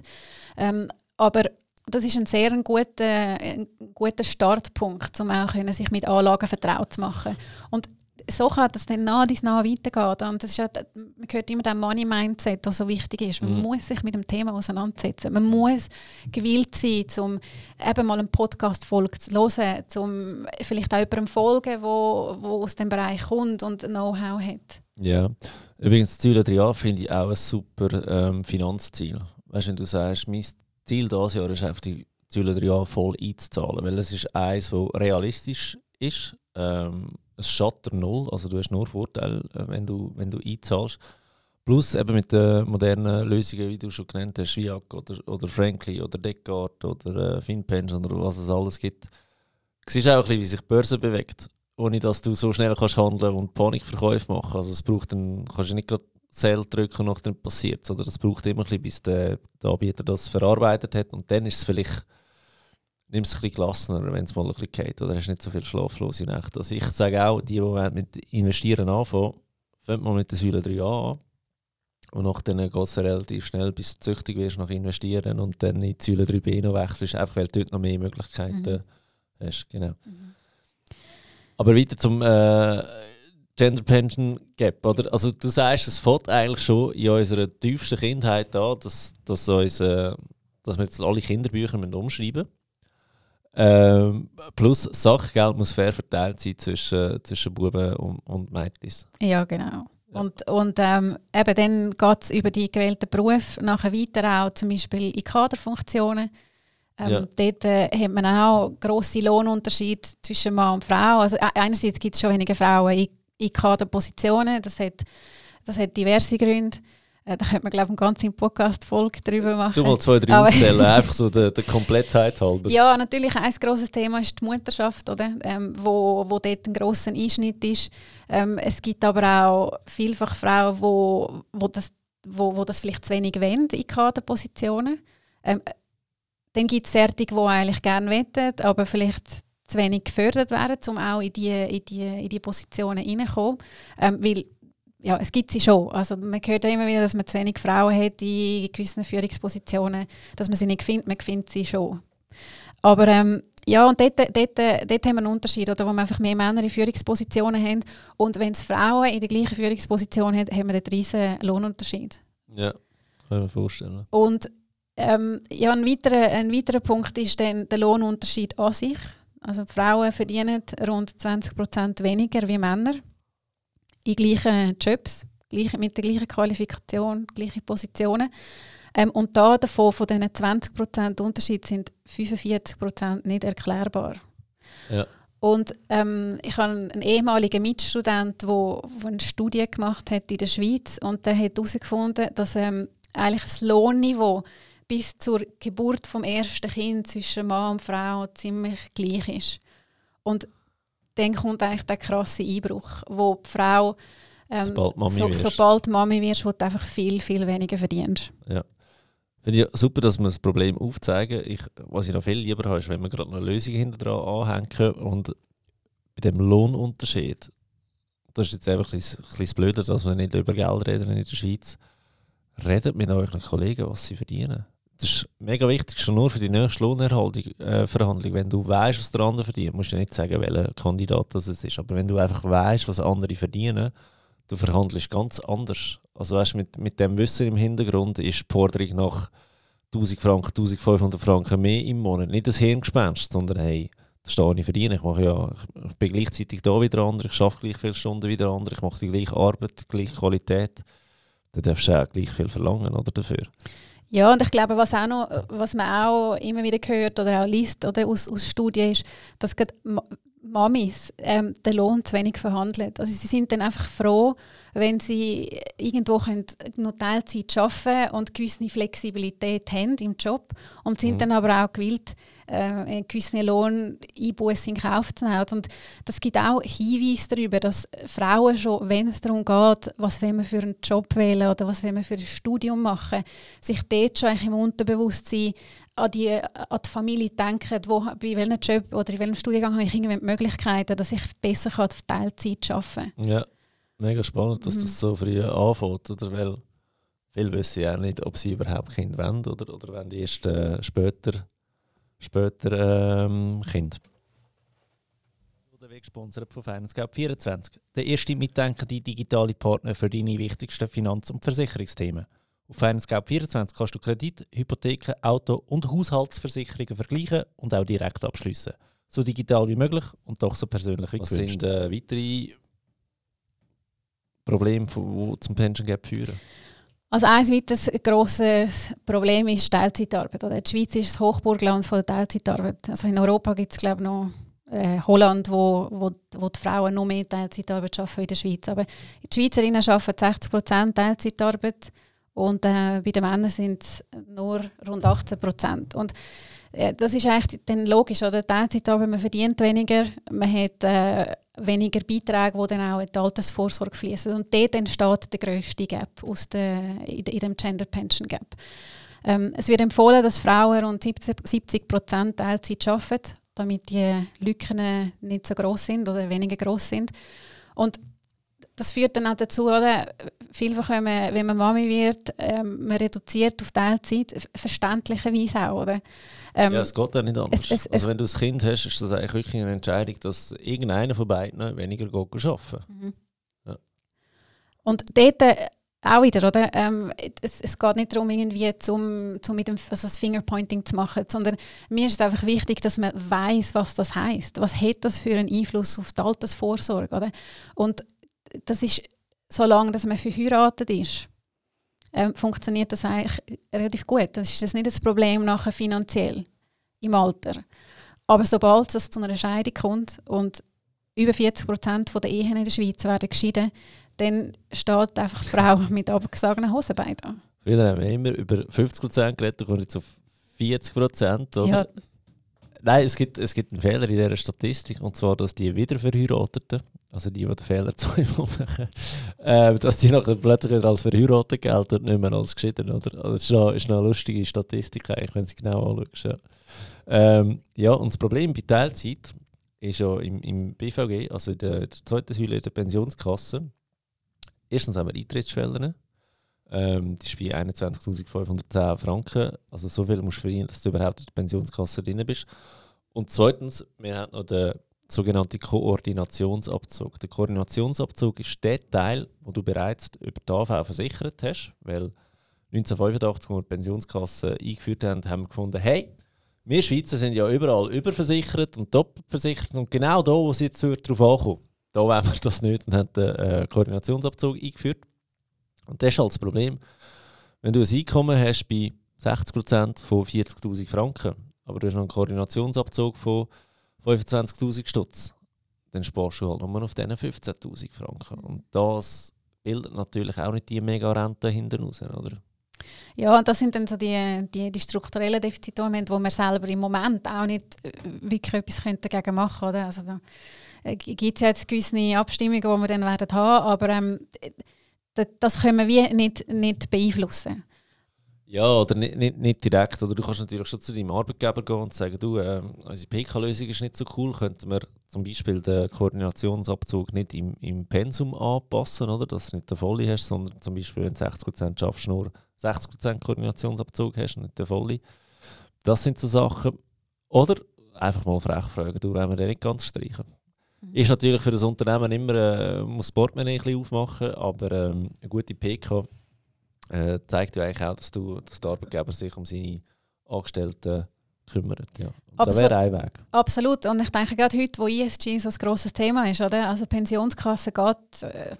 Ähm, aber das ist ein sehr ein guter, ein guter Startpunkt, um auch können, sich mit Anlagen vertraut zu machen. Und so kann das dann nach dies nach weitergehen. Und das ist ja, man hört immer den Money-Mindset, das so wichtig ist. Man mhm. muss sich mit dem Thema auseinandersetzen. Man muss gewillt sein, um eben mal einen Podcast-Folge zu hören, um vielleicht auch jemandem folgen, wo, wo aus dem Bereich kommt und Know-how hat. Ja, übrigens, das Ziel 3a finde ich auch ein super ähm, Finanzziel. Weißt du, wenn du sagst, mein Ziel dieses Jahr ist einfach die drei Jahre voll einzuzahlen, weil es ist eins, das realistisch ist. Ähm, es schattert null, also du hast nur Vorteile, äh, wenn du, wenn du einzahlst. Plus eben mit den modernen Lösungen, wie du schon genannt hast, Viac oder, oder Frankly oder Deckard oder äh, FinPension oder was es alles gibt. Du siehst auch ein bisschen, wie sich die Börse bewegt, ohne dass du so schnell kannst handeln und Panikverkäufe machen. Also es braucht dann, kannst du nicht gerade Zell drücken und dann passiert Oder das braucht immer ein bisschen, bis der, der Anbieter das verarbeitet hat. Und dann ist es vielleicht, nimm es ein bisschen gelassener, wenn es mal ein bisschen geht. Oder hast nicht so viel schlaflose Nächte. Also ich sage auch, die, die mit Investieren anfangen, fängt mal mit der Säule 3 an. Und nachher geht es relativ schnell, bis du züchtig wirst nach Investieren und dann in die Säule 3b noch wechselst, einfach weil du dort noch mehr Möglichkeiten mhm. hast. Genau. Mhm. Aber weiter zum äh, Gender Pension Gap, oder? Also du sagst, es fängt eigentlich schon in unserer tiefsten Kindheit an, dass, dass, uns, äh, dass wir jetzt alle Kinderbücher umschreiben müssen. Ähm, plus Sachgeld muss fair verteilt sein zwischen, zwischen Buben und, und Mädchen. Ja, genau. Ja. Und, und ähm, eben dann geht es über die gewählten Berufe nachher weiter auch zum Beispiel in Kaderfunktionen. Ähm, ja. Dort äh, hat man auch grosse Lohnunterschiede zwischen Mann und Frau. Also äh, einerseits gibt es schon weniger Frauen in, in Kaderpositionen, das hat, das hat diverse Gründe. Äh, da könnte man, glaube ich, eine ganze Podcast-Folge darüber machen. Du mal zwei, drei aufzählen, einfach so der, der Komplettheit halber. Ja, natürlich ein grosses Thema ist die Mutterschaft, oder? Ähm, wo, wo dort ein grosser Einschnitt ist. Ähm, es gibt aber auch vielfach Frauen, wo, wo, das, wo, wo das vielleicht zu wenig wollen in Kaderpositionen. Ähm, dann gibt es solche, die eigentlich gerne wettet, aber vielleicht zu wenig gefördert werden, um auch in die, in die, in die Positionen reinzukommen. Ähm, weil ja, es gibt sie schon. Also man hört immer wieder, dass man zu wenig Frauen hat in gewissen Führungspositionen, dass man sie nicht findet, man findet sie schon. Aber ähm, ja, und dort, dort, dort haben wir einen Unterschied, oder, wo wir einfach mehr Männer in Führungspositionen haben. Und wenn es Frauen in der gleichen Führungsposition haben, haben wir einen riesen Lohnunterschied. Ja, kann ich mir vorstellen. Und ähm, ja, ein, weiterer, ein weiterer Punkt ist dann der Lohnunterschied an sich. Also Frauen verdienen rund 20% weniger wie Männer in gleichen Jobs, mit der gleichen Qualifikation, gleichen Positionen. Ähm, und da davon, von diesen 20% Unterschied, sind 45% nicht erklärbar. Ja. Und ähm, ich habe einen ehemaligen Mitstudent, der eine Studie gemacht hat in der Schweiz und der hat herausgefunden, dass ähm, eigentlich das Lohnniveau bis zur Geburt vom ersten Kind zwischen Mann und Frau ziemlich gleich ist. Und dann kommt eigentlich der krasse Einbruch, wo die Frau ähm, sobald Mami so, wirst, sobald Mami wirst, wo du einfach viel, viel weniger verdienst. Ja. Finde ich super, dass wir das Problem aufzeigen. Ich, was ich noch viel lieber habe, ist, wenn wir gerade eine Lösung hinter dran anhängen und bei dem Lohnunterschied, das ist jetzt einfach ein bisschen blöder, dass wir nicht über Geld reden in der Schweiz. Redet mit euren Kollegen, was sie verdienen das ist mega wichtig, schon nur für die nächste Lohnerhaltung, äh. Wenn du weißt, was der andere verdient, musst du nicht sagen, welcher Kandidat das ist. Aber wenn du einfach weißt, was andere verdienen, du verhandelst ganz anders. Also weißt, mit, mit dem Wissen im Hintergrund ist die Forderung nach 1000 Franken, 1500 Franken mehr im Monat nicht das Hirngespenst, sondern hey, das stehe ich verdiene. Ich, mache ja, ich bin gleichzeitig da wie der andere, ich arbeite gleich viele Stunden wie der andere, ich mache die gleiche Arbeit, die gleiche Qualität. Dann darfst du auch gleich viel verlangen oder, dafür. Ja, und ich glaube, was, auch noch, was man auch immer wieder hört oder auch liest oder aus, aus Studien ist, dass gerade Mamis ähm, den Lohn zu wenig verhandeln. Also sie sind dann einfach froh, wenn sie irgendwo können noch Teilzeit arbeiten und gewisse Flexibilität haben im Job und sind mhm. dann aber auch gewillt, äh, einen gewissen Lohn Einbußen in Kauf zu nehmen. Und das gibt auch Hinweise darüber, dass Frauen schon, wenn es darum geht, was wir für einen Job wählen oder was wir für ein Studium machen, sich dort schon im Unterbewusstsein an die, an die Familie denken, wo, bei welchem Job oder in welchem Studiengang habe ich irgendwie die Möglichkeiten, dass ich besser auf Teilzeit arbeiten kann. Ja, mega spannend, dass mhm. das so früh anfängt, oder? Weil viele wissen ja nicht, ob sie überhaupt Kind wollen oder, oder wenn die erst äh, später später ähm, Kind. Der Weg gesponsert von Finance Gap 24. Der erste mitdenkende digitale Partner für deine wichtigsten Finanz- und Versicherungsthemen. Auf Finance Gap 24 kannst du Kredit, Hypotheken, Auto- und Haushaltsversicherungen vergleichen und auch direkt abschließen. So digital wie möglich und doch so persönlich wie Was gewünscht. sind äh, weitere Probleme, die zum Pension Gap führen? Also ein weiteres grosses Problem ist Teilzeitarbeit. Die Schweiz ist das Hochburgland von der Teilzeitarbeit. Also in Europa gibt es glaube ich noch äh, Holland, wo, wo, wo die Frauen noch mehr Teilzeitarbeit arbeiten in der Schweiz. Aber die Schweizerinnen arbeiten 60 Prozent Teilzeitarbeit und äh, bei den Männern sind es nur rund 18 Prozent. Und das ist eigentlich dann logisch, oder? Teilzeitarbeit, man verdient weniger, man hat äh, weniger Beiträge, die dann auch in die Altersvorsorge fließen. Und dort entsteht der grösste Gap aus der, in, in dem Gender Pension Gap. Ähm, es wird empfohlen, dass Frauen rund 70 Prozent Teilzeit arbeiten, damit die Lücken nicht so groß sind oder weniger groß sind. Und das führt dann auch dazu, oder? vielfach, wenn man, wenn man Mami wird, ähm, man reduziert auf Teilzeit, verständlicherweise auch. Oder? Ähm, ja, es geht ja nicht anders. Es, es, also wenn du ein Kind hast, ist das eigentlich wirklich eine Entscheidung, dass irgendeiner von beiden weniger geht arbeiten mhm. ja. Und dort äh, auch wieder, oder? Ähm, es, es geht nicht darum, irgendwie zum, zum mit dem also das Fingerpointing zu machen, sondern mir ist es einfach wichtig, dass man weiß, was das heißt. Was hat das für einen Einfluss auf die Altersvorsorge, oder? Und das ist solange dass man verheiratet ist, ähm, funktioniert das eigentlich relativ gut. Das ist das nicht das Problem nachher finanziell im Alter. Aber sobald es zu einer Scheidung kommt und über 40 Prozent der Ehen in der Schweiz werden geschieden, dann steht einfach die Frau mit abgesagenen Hosenbeinen da. Früher haben wir immer über 50 Prozent geredet, dann kommt jetzt auf 40 Prozent. Ja. Nein, es gibt, es gibt einen Fehler in dieser Statistik, und zwar, dass die Wiederverheirateten, also die, die den Fehler zweimal machen, äh, dass die nachher plötzlich als verheiratet gelten und nicht mehr als geschieden. Oder? Also das ist noch, ist noch eine lustige Statistik, eigentlich, wenn du sie genau anschaust. Ja. Ähm, ja, und das Problem bei Teilzeit ist ja im, im BVG, also in der, der zweiten Säule der Pensionskasse, erstens haben wir Eintrittsschwellen. Ähm, die ist bei 21.510 Franken. Also so viel musst du verdienen, dass du überhaupt in der Pensionskasse drin bist. Und zweitens, wir haben noch den sogenannten Koordinationsabzug. Der Koordinationsabzug ist der Teil, wo du bereits über die AV versichert hast, weil 1985, als wir die Pensionskasse eingeführt haben, haben wir gefunden, hey, wir Schweizer sind ja überall überversichert und doppelversichert und genau da, wo es jetzt darauf ankommt, da wollen wir das nicht und haben den äh, Koordinationsabzug eingeführt. Und das ist halt das Problem. Wenn du ein Einkommen hast bei 60% von 40'000 Franken, aber du hast noch einen Koordinationsabzug von 25'000 Stutz, dann sparst du halt nur auf diesen 15'000 Franken. Und das bildet natürlich auch nicht die Mega-Rente hinten raus, oder? Ja, und das sind dann so die, die, die strukturellen Defizite, wo man selber im Moment auch nicht äh, wirklich etwas dagegen machen könnte. Also da äh, gibt es jetzt gewisse Abstimmungen, die wir dann werden haben, aber ähm, das können wir nicht, nicht beeinflussen. Ja, oder nicht, nicht, nicht, direkt. Oder du kannst natürlich schon zu deinem Arbeitgeber gehen und sagen, du, äh, unsere PK-Lösung ist nicht so cool, könnten wir zum Beispiel den Koordinationsabzug nicht im, im Pensum anpassen, oder? dass du nicht den volle hast, sondern zum Beispiel, wenn du 60% schaffst, nur 60% Koordinationsabzug hast, nicht den volle. Das sind so Sachen. Oder einfach mal frech fragen, du, wollen wir den nicht ganz streichen? Mhm. Ist natürlich für das Unternehmen immer, äh, muss Portemonnaie ein bisschen aufmachen, aber ähm, eine gute PK äh, zeigt ja eigentlich auch, dass, du, dass der Arbeitgeber sich um seine Angestellten kümmert. Ja. Das wäre ein Weg. Absolut. Und ich denke gerade heute, wo ESG so ein grosses Thema ist, oder? also Pensionskasse geht, äh,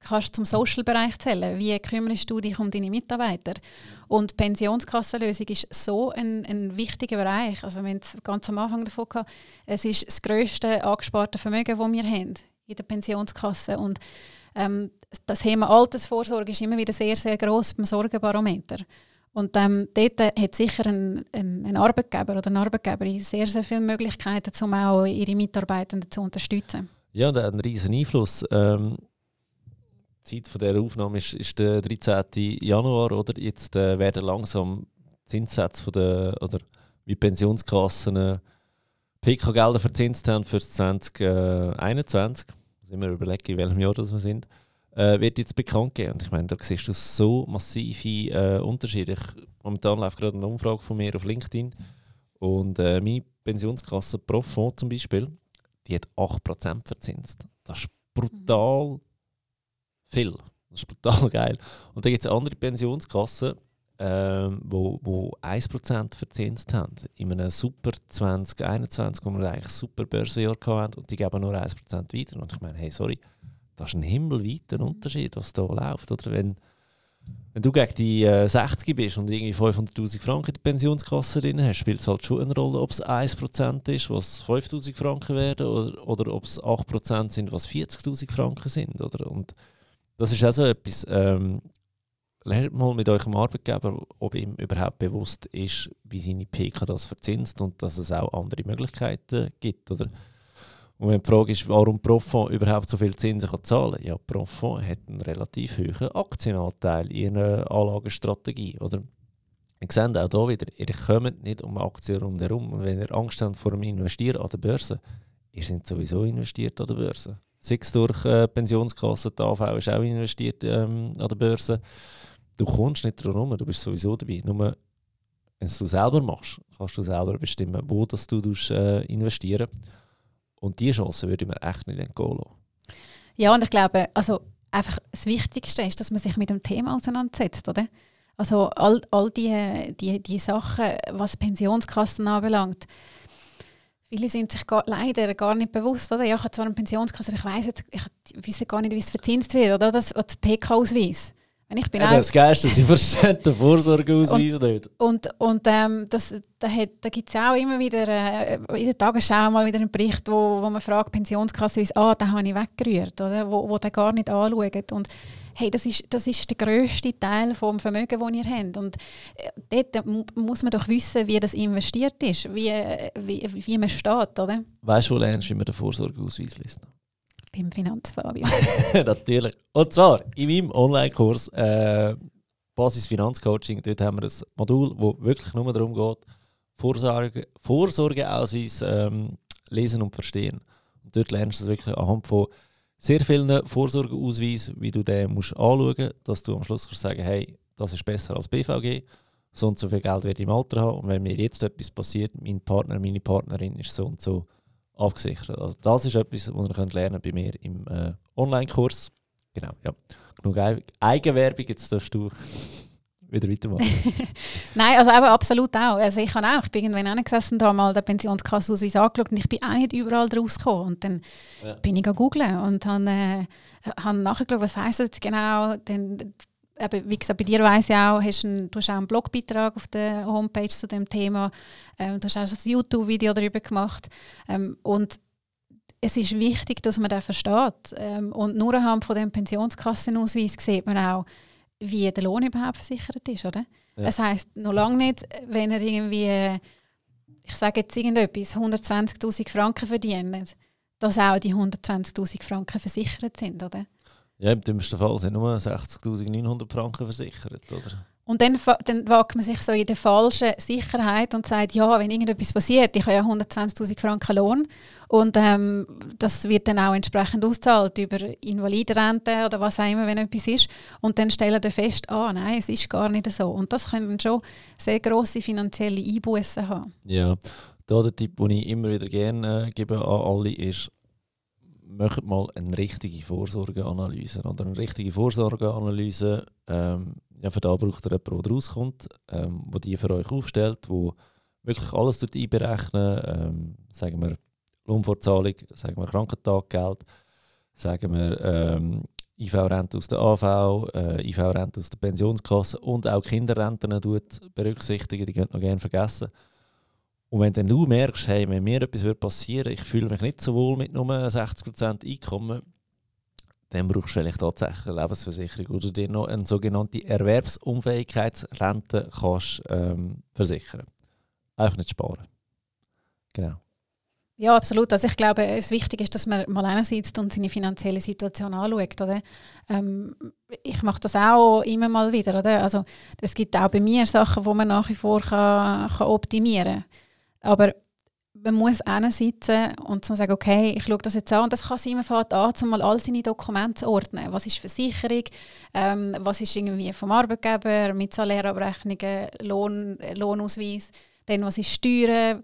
kannst zum Social-Bereich zählen. Wie kümmerst du dich um deine Mitarbeiter? Und Pensionskassenlösung ist so ein, ein wichtiger Bereich. Also wir haben es ganz am Anfang davon gehabt, es ist das grösste angesparte Vermögen, das wir haben in der Pensionskasse. Und ähm, das Thema Altersvorsorge ist immer wieder sehr, sehr gross beim Sorgenbarometer. Und ähm, dort hat sicher ein, ein, ein, Arbeitgeber oder eine Arbeitgeberin sehr, sehr viele Möglichkeiten, um auch ihre Mitarbeitenden zu unterstützen. Ja, der hat einen riesen Einfluss. Ähm, Zeit von dieser Aufnahme ist, ist der 13. Januar, oder? Jetzt äh, werden langsam Zinssätze von der, oder wie Pensionskassen äh, PK-Gelder verzinst haben für 2021. Muss immer überlegen, in welchem Jahr das wir sind äh, wird jetzt bekannt geben. Und ich meine, da siehst du so massive äh, Unterschiede. Ich, momentan läuft gerade eine Umfrage von mir auf LinkedIn und äh, meine Pensionskasse Profond zum Beispiel, die hat 8% verzinst. Das ist brutal viel. Das ist brutal geil. Und dann gibt es andere Pensionskassen, ähm, wo, wo 1% verzinst haben. In einem super 2021, wo wir eigentlich super Börsenjahr hatten und die geben nur 1% weiter. Und ich meine, hey, sorry, das ist ein himmelweiter Unterschied, was da läuft. Oder wenn, wenn du gegen die äh, 60 bist und irgendwie 500'000 Franken in der Pensionskasse drin hast, spielt es halt schon eine Rolle, ob es 1% ist, was 5'000 Franken werden, oder, oder ob es 8% sind, was 40'000 Franken sind. Oder? Und das ist also etwas, ähm, lernt mal mit eurem Arbeitgeber, ob ihm überhaupt bewusst ist, wie seine PK das verzinst und dass es auch andere Möglichkeiten gibt. Oder? Und wenn die Frage ist, warum Profond überhaupt so viel Zinsen kann zahlen kann, ja, Profond hat einen relativ hohen Aktienanteil in ihrer Anlagestrategie. Oder? Ihr seht auch hier wieder, ihr kommt nicht um Aktien rundherum. Und wenn ihr Angst habt vor dem Investieren an der Börse, ihr seid sowieso investiert an der Börse. Sei es durch äh, Pensionskassen, die AV ist auch investiert ähm, an der Börse. Du kommst nicht drum herum, du bist sowieso dabei. Nur wenn du es selber machst, kannst du selber bestimmen, wo das du äh, investieren. Und diese Chance würde man echt nicht entgehen lassen. Ja, und ich glaube, also einfach das Wichtigste ist, dass man sich mit dem Thema auseinandersetzt, oder? Also all, all die, die, die Sachen, was Pensionskassen anbelangt. Viele sind sich gar, leider gar nicht bewusst, oder? Ja, ich habe zwar eine Pensionskasse, ich weiß jetzt, ich weiß gar nicht, wie es verzinst wird, oder? Das, das PK-Ausweis. Ich bin ja, auch, das Geilste, sie verstehen den Vorsorgeausweis nicht. Und, und ähm, das, da, da gibt es auch immer wieder äh, in der Tagesschau mal wieder einen Bericht, wo, wo man fragt, Pensionskasse, ah, den habe ich weggerührt, oder? Wo, wo den gar nicht anschauen. Und hey, das ist, das ist der grösste Teil vom Vermögen, das ihr habt. Und äh, dort muss man doch wissen, wie das investiert ist, wie, wie, wie man steht, oder? Weißt du, wo lernst du, wie man den Vorsorgeausweis liest? Beim Finanzfabio. Natürlich. Und zwar in meinem Online-Kurs äh, Basis Finanzcoaching. Dort haben wir ein Modul, wo wirklich nur darum geht, Vorsorge, Vorsorgeausweis ähm, lesen und verstehen. Und dort lernst du es wirklich anhand von sehr vielen Vorsorgeausweisen, wie du den musst anschauen musst, dass du am Schluss kannst sagen hey, das ist besser als BVG, so und so viel Geld werde ich im Alter haben und wenn mir jetzt etwas passiert, mein Partner, meine Partnerin ist so und so abgesichert. Also das ist etwas, was ihr lernen bei mir im äh, Online-Kurs. Genau, ja. Genug Eigenwerbung, jetzt darfst du wieder weitermachen. Nein, also eben absolut auch. Also ich habe auch, ich bin irgendwann gesessen, da mal den Pensionskassenausweis angeschaut und ich bin auch nicht überall draus gekommen. Und dann ja. bin ich googeln und habe, äh, habe nachgeschaut, was heisst das genau. Dann, eben, wie gesagt, bei dir weiss ich auch, hast ein, du hast auch einen Blogbeitrag auf der Homepage zu dem Thema. Ähm, du hast auch ein YouTube-Video darüber gemacht. Ähm, und es ist wichtig, dass man das versteht. Ähm, und nur anhand von dem Pensionskassenausweis sieht man auch, wie der Lohn überhaupt versichert ist, oder? Ja. Das heisst, noch lange nicht, wenn er irgendwie, ich sage jetzt irgendetwas, 120'000 Franken verdient, dass auch die 120'000 Franken versichert sind, oder? Ja, im dümmsten Fall sind nur 60'900 Franken versichert, oder? Und dann, dann wagt man sich so in der falschen Sicherheit und sagt, ja, wenn irgendetwas passiert, ich habe ja 120'000 Franken Lohn und ähm, das wird dann auch entsprechend ausgezahlt über Invalidenrente oder was auch immer, wenn etwas ist. Und dann stellen wir fest, ah nein, es ist gar nicht so. Und das können schon sehr grosse finanzielle Einbußen haben. Ja, da der Tipp, den ich immer wieder gerne äh, gebe an alle, ist, macht mal eine richtige Vorsorgeanalyse. Oder eine richtige Vorsorgeanalyse ähm, ja, für da braucht ihr jemanden, der rauskommt, ähm, der die für euch aufstellt, wo wirklich alles dort einberechnen, ähm, sagen wir Lohnfortzahlung, sagen wir Krankentaggeld, sagen wir ähm, IV-Rente aus der AV, äh, IV-Rente aus der Pensionskasse und auch Kinderrenten berücksichtigen, die könnt noch gerne vergessen. Und wenn dann du merkst, hey, wenn mir etwas passieren würde, ich fühle mich nicht so wohl mit nur 60% Einkommen, dann brauchst du vielleicht tatsächlich eine Lebensversicherung oder dir noch eine sogenannte Erwerbsunfähigkeitsrente kannst, ähm, versichern. Einfach nicht sparen. Genau. Ja, absolut. Also ich glaube, das Wichtige ist, dass man mal sitzt und seine finanzielle Situation anschaut. Oder? Ähm, ich mache das auch immer mal wieder. Oder? Also es gibt auch bei mir Sachen, die man nach wie vor kann, kann optimieren kann. Aber man muss sitzen und sagen, okay, ich schaue das jetzt an. Und das kann sein, man fängt an, um mal all seine Dokumente zu ordnen. Was ist Versicherung, ähm, was ist irgendwie vom Arbeitgeber, mit Salärabrechnungen, Lohn, Lohnausweis, dann was ist Steuern,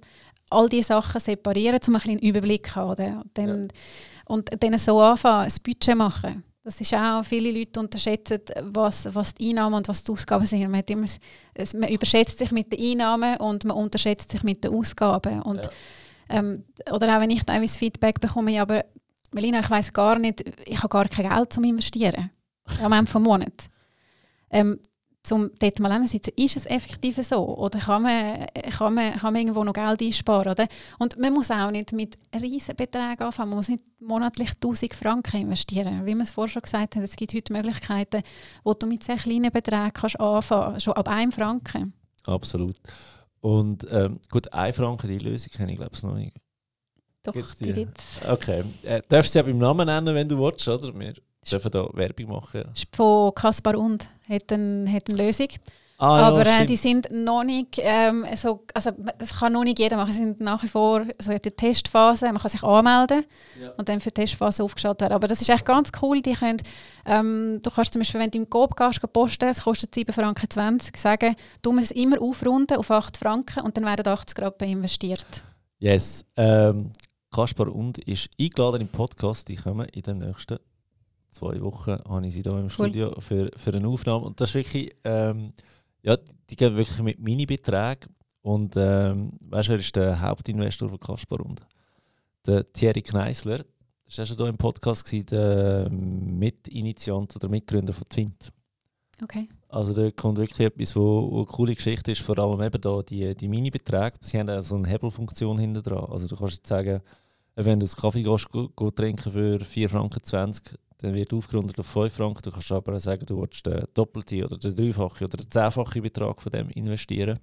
all diese Sachen separieren, um ein einen Überblick zu haben. Dann, ja. Und dann so anfangen, ein Budget machen. Das ist auch, viele Leute unterschätzen, was, was die Einnahmen und was die Ausgaben sind. Man, immer, man überschätzt sich mit den Einnahmen und man unterschätzt sich mit den Ausgaben. Und, ja. ähm, oder auch wenn ich teilweise Feedback bekomme, ja, aber Melina, ich weiß gar nicht, ich habe gar kein Geld zum Investieren am Ende des Monats. Ähm, um dort mal hinzusitzen, ist es effektiv so? Oder kann man, kann man, kann man irgendwo noch Geld einsparen? Oder? Und man muss auch nicht mit riesen Beträgen anfangen. Man muss nicht monatlich 1000 Franken investieren. Wie wir es vorher schon gesagt haben, es gibt heute Möglichkeiten, wo du mit sehr kleinen Beträgen kannst anfangen schon ab einem Franken. Absolut. Und ähm, gut, 1 Franken, die Lösung kenne ich glaube ich noch nicht. Doch, die, gibt's. Okay. Äh, darfst du sie ja beim Namen nennen, wenn du willst, oder? Wir dürfen da Werbung machen. Von Kaspar und hat, ein, hat eine Lösung. Ah, aber ja, äh, die sind noch nicht ähm, so, also das kann noch nicht jeder machen. Sie sind nach wie vor so in der Testphase. Man kann sich anmelden ja. und dann für die Testphase aufgeschaltet werden. Aber das ist echt ganz cool. Die können, ähm, du kannst zum Beispiel, wenn du im Coop gehst, posten, es kostet 7,20 Franken, sagen, du musst immer aufrunden auf 8 Franken und dann werden 80 Grad investiert. Yes. Ähm, Kaspar und ist eingeladen im Podcast. Die kommen in den nächsten zwei Wochen habe ich sie hier im cool. Studio für, für eine Aufnahme. Und das ist wirklich, ähm, ja, die gehen wirklich mit Mini-Beträgen Und ähm, weißt du, wer ist der Hauptinvestor von Kasper-Runde? Der Thierry Kneisler. Das war schon hier im Podcast, gewesen, der Mitinitiant oder Mitgründer von Twint. Okay. Also da kommt wirklich etwas, wo, wo eine coole Geschichte ist, vor allem eben da die, die Mini-Beträge. Sie haben auch so eine Hebelfunktion hinten dran. Also du kannst jetzt sagen, wenn du einen Kaffee gehst, go, go trinken für 4,20 Franken, dann wird aufgerundet auf 5 Franken. Du kannst aber sagen, du willst den doppelten oder den dreifachen oder den zehnfachen Betrag von dem investieren.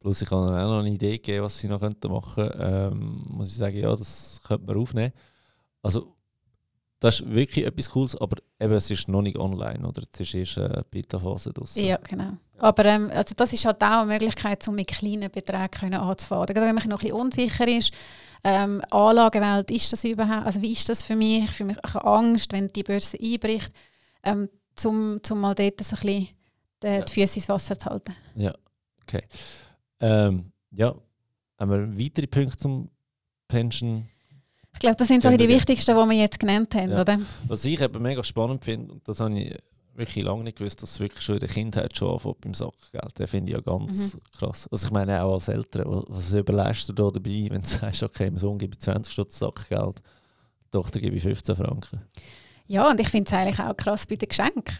Plus ich kann auch noch eine Idee geben, was sie noch machen könnten. Ähm, muss ich sagen, ja, das könnte man aufnehmen. Also das ist wirklich etwas Cooles, aber eben, es ist noch nicht online, oder? Es ist erst eine Beta-Phase draussen. Ja, genau. Aber ähm, also das ist halt auch eine Möglichkeit, um mit kleinen Beträgen anzufangen. Gerade wenn man noch ein bisschen unsicher ist, ähm, Anlagewelt, ist das überhaupt, also wie ist das für mich? Für mich habe Angst, wenn die Börse einbricht, ähm, zum, zum mal dort so ein bisschen die, ja. die Füße ins Wasser zu halten. Ja, okay. Ähm, ja, haben wir weitere Punkte zum Pension? Ich glaube, das sind so die wichtigsten, die wir jetzt genannt haben, ja. oder? Was ich eben mega spannend finde, und das habe ich wirklich lange nicht gewusst, dass es wirklich schon in der Kindheit schon anfängt beim Sackgeld. Das finde ich ja ganz mhm. krass. Also ich meine auch als Eltern, was überlässt du da dabei, wenn du sagst, okay, mein Sohn gebe 20 Stutz Sackgeld, die Tochter gebe ich 15 Franken. Ja, und ich finde es eigentlich auch krass bei den Geschenken.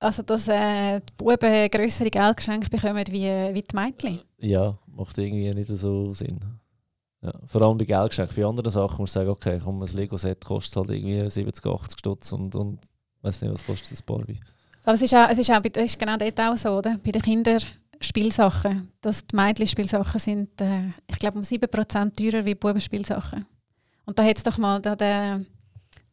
Also, dass äh, die Buben größere Geldgeschenke bekommen wie, wie die Mädchen. Ja, macht irgendwie nicht so Sinn. Ja, vor allem bei Geldgeschenken. Bei anderen Sachen muss man sagen, okay, komm, ein Lego-Set kostet halt irgendwie 70, 80 Stutz und, und weiß nicht, was kostet das Barbie. Aber es ist, auch, es ist, auch, es ist genau dort auch so, oder? Bei den Kindern Spielsachen, dass die Mädchen-Spielsachen sind, äh, ich glaube, um 7% teurer wie Bubenspielsachen. Und da hat es doch mal den, den,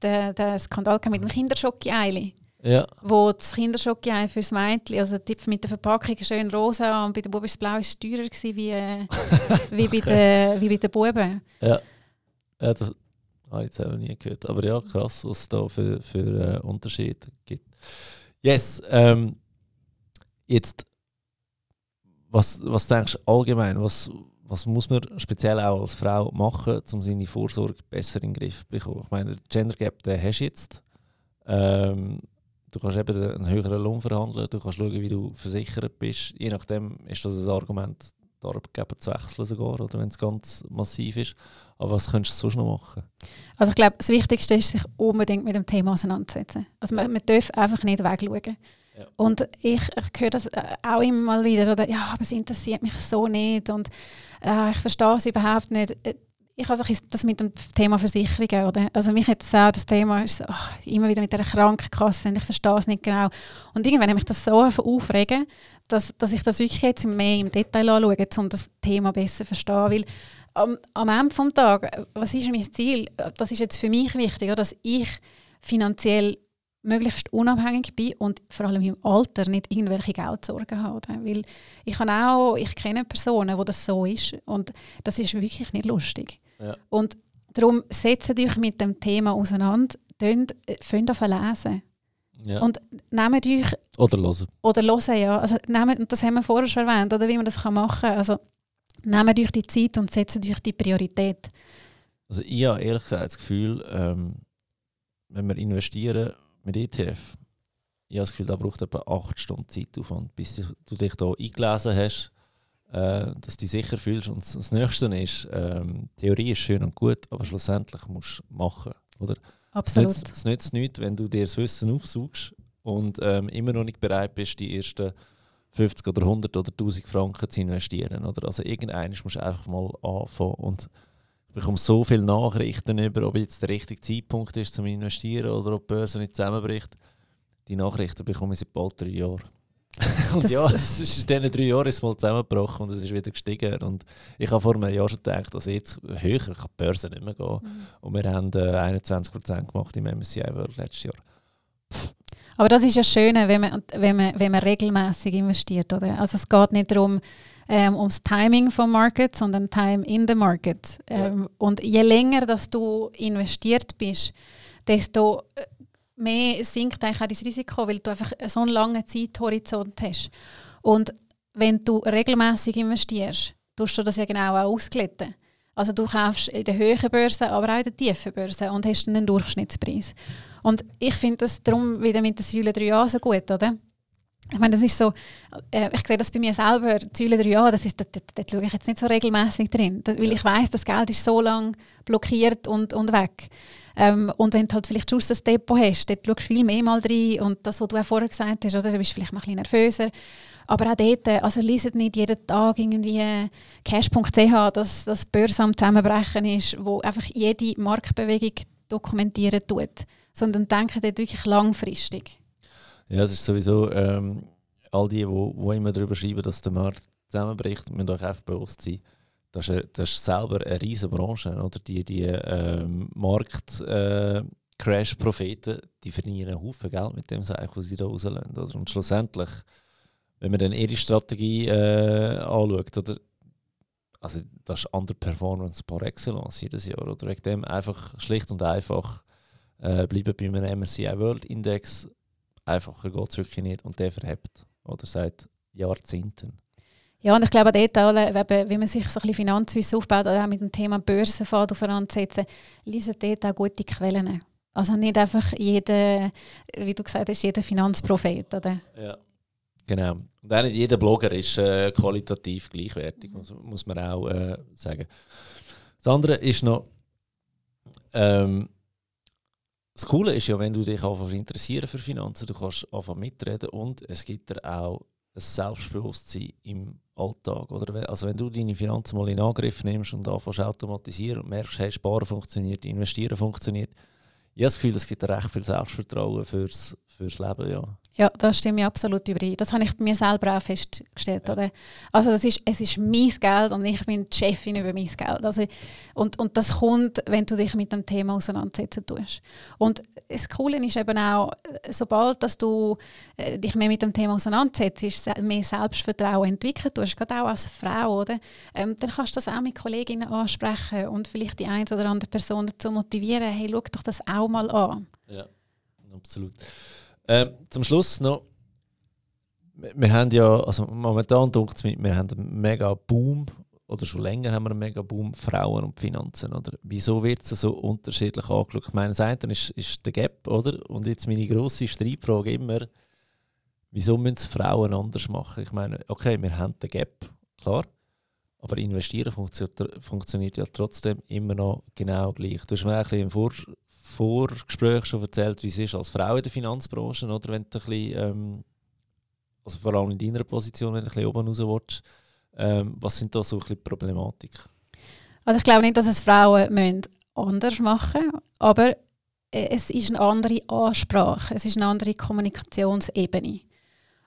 den, den Skandal mit dem Kinderschocke-Eili. Ja. Wo das Kinderschocke für das Mädchen, also die mit der Verpackung schön rosa und bei den Buben ist blau, ist teurer gewesen wie, äh, wie, bei den, wie bei den Buben. Ja, ja das habe ich jetzt auch noch nie gehört. Aber ja, krass, was es da für, für äh, Unterschiede gibt. Yes, ähm, jetzt, was, was denkst du allgemein, was, was muss man speziell auch als Frau machen, um seine Vorsorge besser in den Griff zu bekommen? Ich meine, den Gender Gap, den hast du jetzt. Ähm, Du kannst eben einen höheren Lohn verhandeln, du kannst schauen, wie du versichert bist. Je nachdem ist das ein Argument, den Arbeitgeber zu wechseln sogar, oder wenn es ganz massiv ist. Aber was könntest du sonst noch machen? Also ich glaube, das Wichtigste ist, sich unbedingt mit dem Thema auseinandersetzen. Also man, man darf einfach nicht wegschauen. Ja. Und ich, ich höre das äh, auch immer mal wieder, oder, ja, aber es interessiert mich so nicht und äh, ich verstehe es überhaupt nicht. Ich habe das mit dem Thema Versicherungen, oder? Also mich hat das auch, das Thema ist oh, immer wieder mit der Krankenkasse und ich verstehe es nicht genau. Und irgendwann hat mich das so aufregen, dass, dass ich das wirklich jetzt mehr im Detail anschaue, um das Thema besser zu verstehen. Weil am, am Ende des Tages, was ist mein Ziel? Das ist jetzt für mich wichtig, dass ich finanziell möglichst unabhängig bin und vor allem im Alter nicht irgendwelche Geldsorgen habe. Weil ich, kann auch, ich kenne Personen, wo das so ist und das ist wirklich nicht lustig. Ja. Und darum setzt euch mit dem Thema auseinander, fängt an lesen. Ja. Und nehmt euch... Oder hören. Oder hören, ja. Also nehmt, das haben wir vorher schon erwähnt, oder wie man das machen kann. Also nehmt euch die Zeit und setzt euch die Priorität. Also ich habe ehrlich gesagt das Gefühl, ähm, wenn wir investieren mit ETF, ich habe das Gefühl, da braucht etwa 8 Stunden Zeitaufwand, bis du dich da eingelesen hast äh, dass du dich sicher fühlst. Und das Nächste ist, ähm, Theorie ist schön und gut, aber schlussendlich musst du machen. Oder? Absolut. Es nützt, es nützt nichts, wenn du dir das Wissen aufsuchst und ähm, immer noch nicht bereit bist, die ersten 50 oder 100 oder 1000 Franken zu investieren. Oder? Also irgendeiner musst du einfach mal anfangen. Und ich bekomme so viele Nachrichten über, ob jetzt der richtige Zeitpunkt ist zum Investieren oder ob die Börse nicht zusammenbricht. Die Nachrichten bekomme ich seit bald drei Jahren. und das, ja, es ist in diesen drei Jahren ist mal zusammengebrochen und es ist wieder gestiegen. Und ich habe vor einem Jahr schon gedacht, dass jetzt höher kann die Börse nicht mehr gehen. Mhm. Und wir haben äh, 21% gemacht im MSCI World letztes Jahr. Aber das ist ja schön, wenn man, wenn man, wenn man regelmäßig investiert. Oder? Also es geht nicht darum, ähm, ums Timing vom Market, sondern Time in the Market. Ähm, ja. Und je länger dass du investiert bist, desto äh, mehr sinkt auch dein Risiko, weil du einfach so einen langen Zeithorizont hast. Und wenn du regelmäßig investierst, tust du das ja genau auch ausglätten. Also du kaufst in der höheren Börse, aber auch in der tiefen Börse und hast einen Durchschnittspreis. Und ich finde das darum wieder mit der Säule 3a so gut, oder? Ich meine, das ist so, äh, ich sehe das bei mir selber, Säule 3a, das ist, dort, dort schaue ich jetzt nicht so regelmäßig drin, das, weil ich weiß, das Geld ist so lange blockiert und, und weg. Ähm, und wenn du halt vielleicht schon das Depot hast, dort schaust du viel mehr mal rein und das, was du auch vorher gesagt hast, oder, du bist vielleicht mal ein bisschen nervöser, aber auch dort, also liest nicht jeden Tag irgendwie cash.ch, dass das Börse am Zusammenbrechen ist, wo einfach jede Marktbewegung dokumentieren tut, sondern denken dort wirklich langfristig. Ja, es ist sowieso, ähm, all die, die immer darüber schreiben, dass der Markt zusammenbricht, müssen euch einfach bewusst sein, das ist, das ist selber eine riesige Branche. Oder? Die, die ähm, Markt-Crash-Propheten, äh, die verdienen einen Haufen Geld mit dem Seich, was sie da rauslassen. Oder? Und schlussendlich, wenn man dann ihre Strategie äh, anschaut, oder, also das ist Underperformance par excellence jedes Jahr. Oder wegen dem einfach schlicht und einfach äh, bleiben bei einem MSCI World Index. Einfacher geht es wirklich nicht und der verhebt. Oder seit Jahrzehnten. Ja, und ich glaube, dort alle, wenn man sich so ein bisschen Finanzwissen aufbaut oder auch mit dem Thema Börsenfahrt auseinandersetzen, lesen dort auch gute Quellen. Also nicht einfach jeder, wie du gesagt hast, jeder Finanzprophet, oder? Ja, genau. Und auch nicht jeder Blogger ist äh, qualitativ gleichwertig, muss, muss man auch äh, sagen. Das andere ist noch, ähm, das Coole ist ja, wenn du dich einfach interessieren für Finanzen, du kannst einfach mitreden und es gibt dir auch ein Selbstbewusstsein im Alltag. Oder? Also wenn du deine Finanzen mal in Angriff nimmst und anfängst automatisieren und merkst, hey, Sparen funktioniert, Investieren funktioniert, ich habe das Gefühl, es gibt recht viel Selbstvertrauen fürs, fürs Leben. Ja. Ja, da stimme ich absolut überein. Das habe ich bei mir selber auch festgestellt. Ja. Oder? Also das ist, es ist mein Geld und ich bin die Chefin über mein Geld. Also, und, und das kommt, wenn du dich mit dem Thema auseinandersetzen tust. Und das Coole ist eben auch, sobald dass du äh, dich mehr mit dem Thema auseinandersetzt, mehr Selbstvertrauen entwickeln tust, gerade auch als Frau, oder? Ähm, dann kannst du das auch mit Kolleginnen ansprechen und vielleicht die eine oder andere Person dazu motivieren, hey, schau doch das auch mal an. Ja, absolut. Ähm, zum Schluss noch. Wir, wir haben ja, also momentan denkt wir haben einen mega Boom, oder schon länger haben wir einen mega Boom, Frauen und Finanzen. Oder? Wieso wird es so unterschiedlich angeschaut? Ich meine, das eine ist, ist der Gap, oder? Und jetzt meine grosse Streitfrage immer, wieso müssen es Frauen anders machen? Ich meine, okay, wir haben den Gap, klar. Aber investieren funktioniert, funktioniert ja trotzdem immer noch genau gleich. Du hast mir ein bisschen im Vor Vorgespräch schon erzählt, wie es ist als Frau in der Finanzbranche, oder wenn du ein bisschen, ähm, also vor allem in deiner Position, wenn du ein bisschen oben raus ähm, was sind da so ein bisschen Problematik? Also ich glaube nicht, dass es Frauen müssen anders machen müssen, aber es ist eine andere Ansprache, es ist eine andere Kommunikationsebene.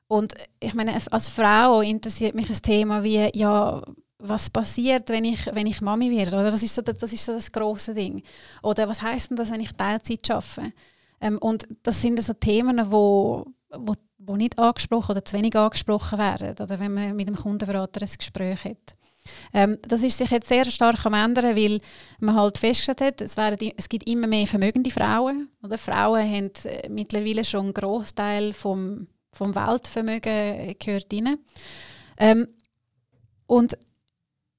Und ich meine, als Frau interessiert mich ein Thema wie, ja, was passiert, wenn ich, wenn ich Mami werde? Oder das ist so, das, so das große Ding. Oder was heißt denn das, wenn ich Teilzeit arbeite? Ähm, und das sind so Themen, wo, wo, wo nicht angesprochen oder zu wenig angesprochen werden, oder wenn man mit dem Kundenberater ein Gespräch hat. Ähm, das ist sich jetzt sehr stark am ändern, weil man halt festgestellt hat, es, werden, es gibt immer mehr vermögende Frauen. Oder Frauen haben äh, mittlerweile schon einen Großteil vom, vom Weltvermögen gehört rein. Ähm, und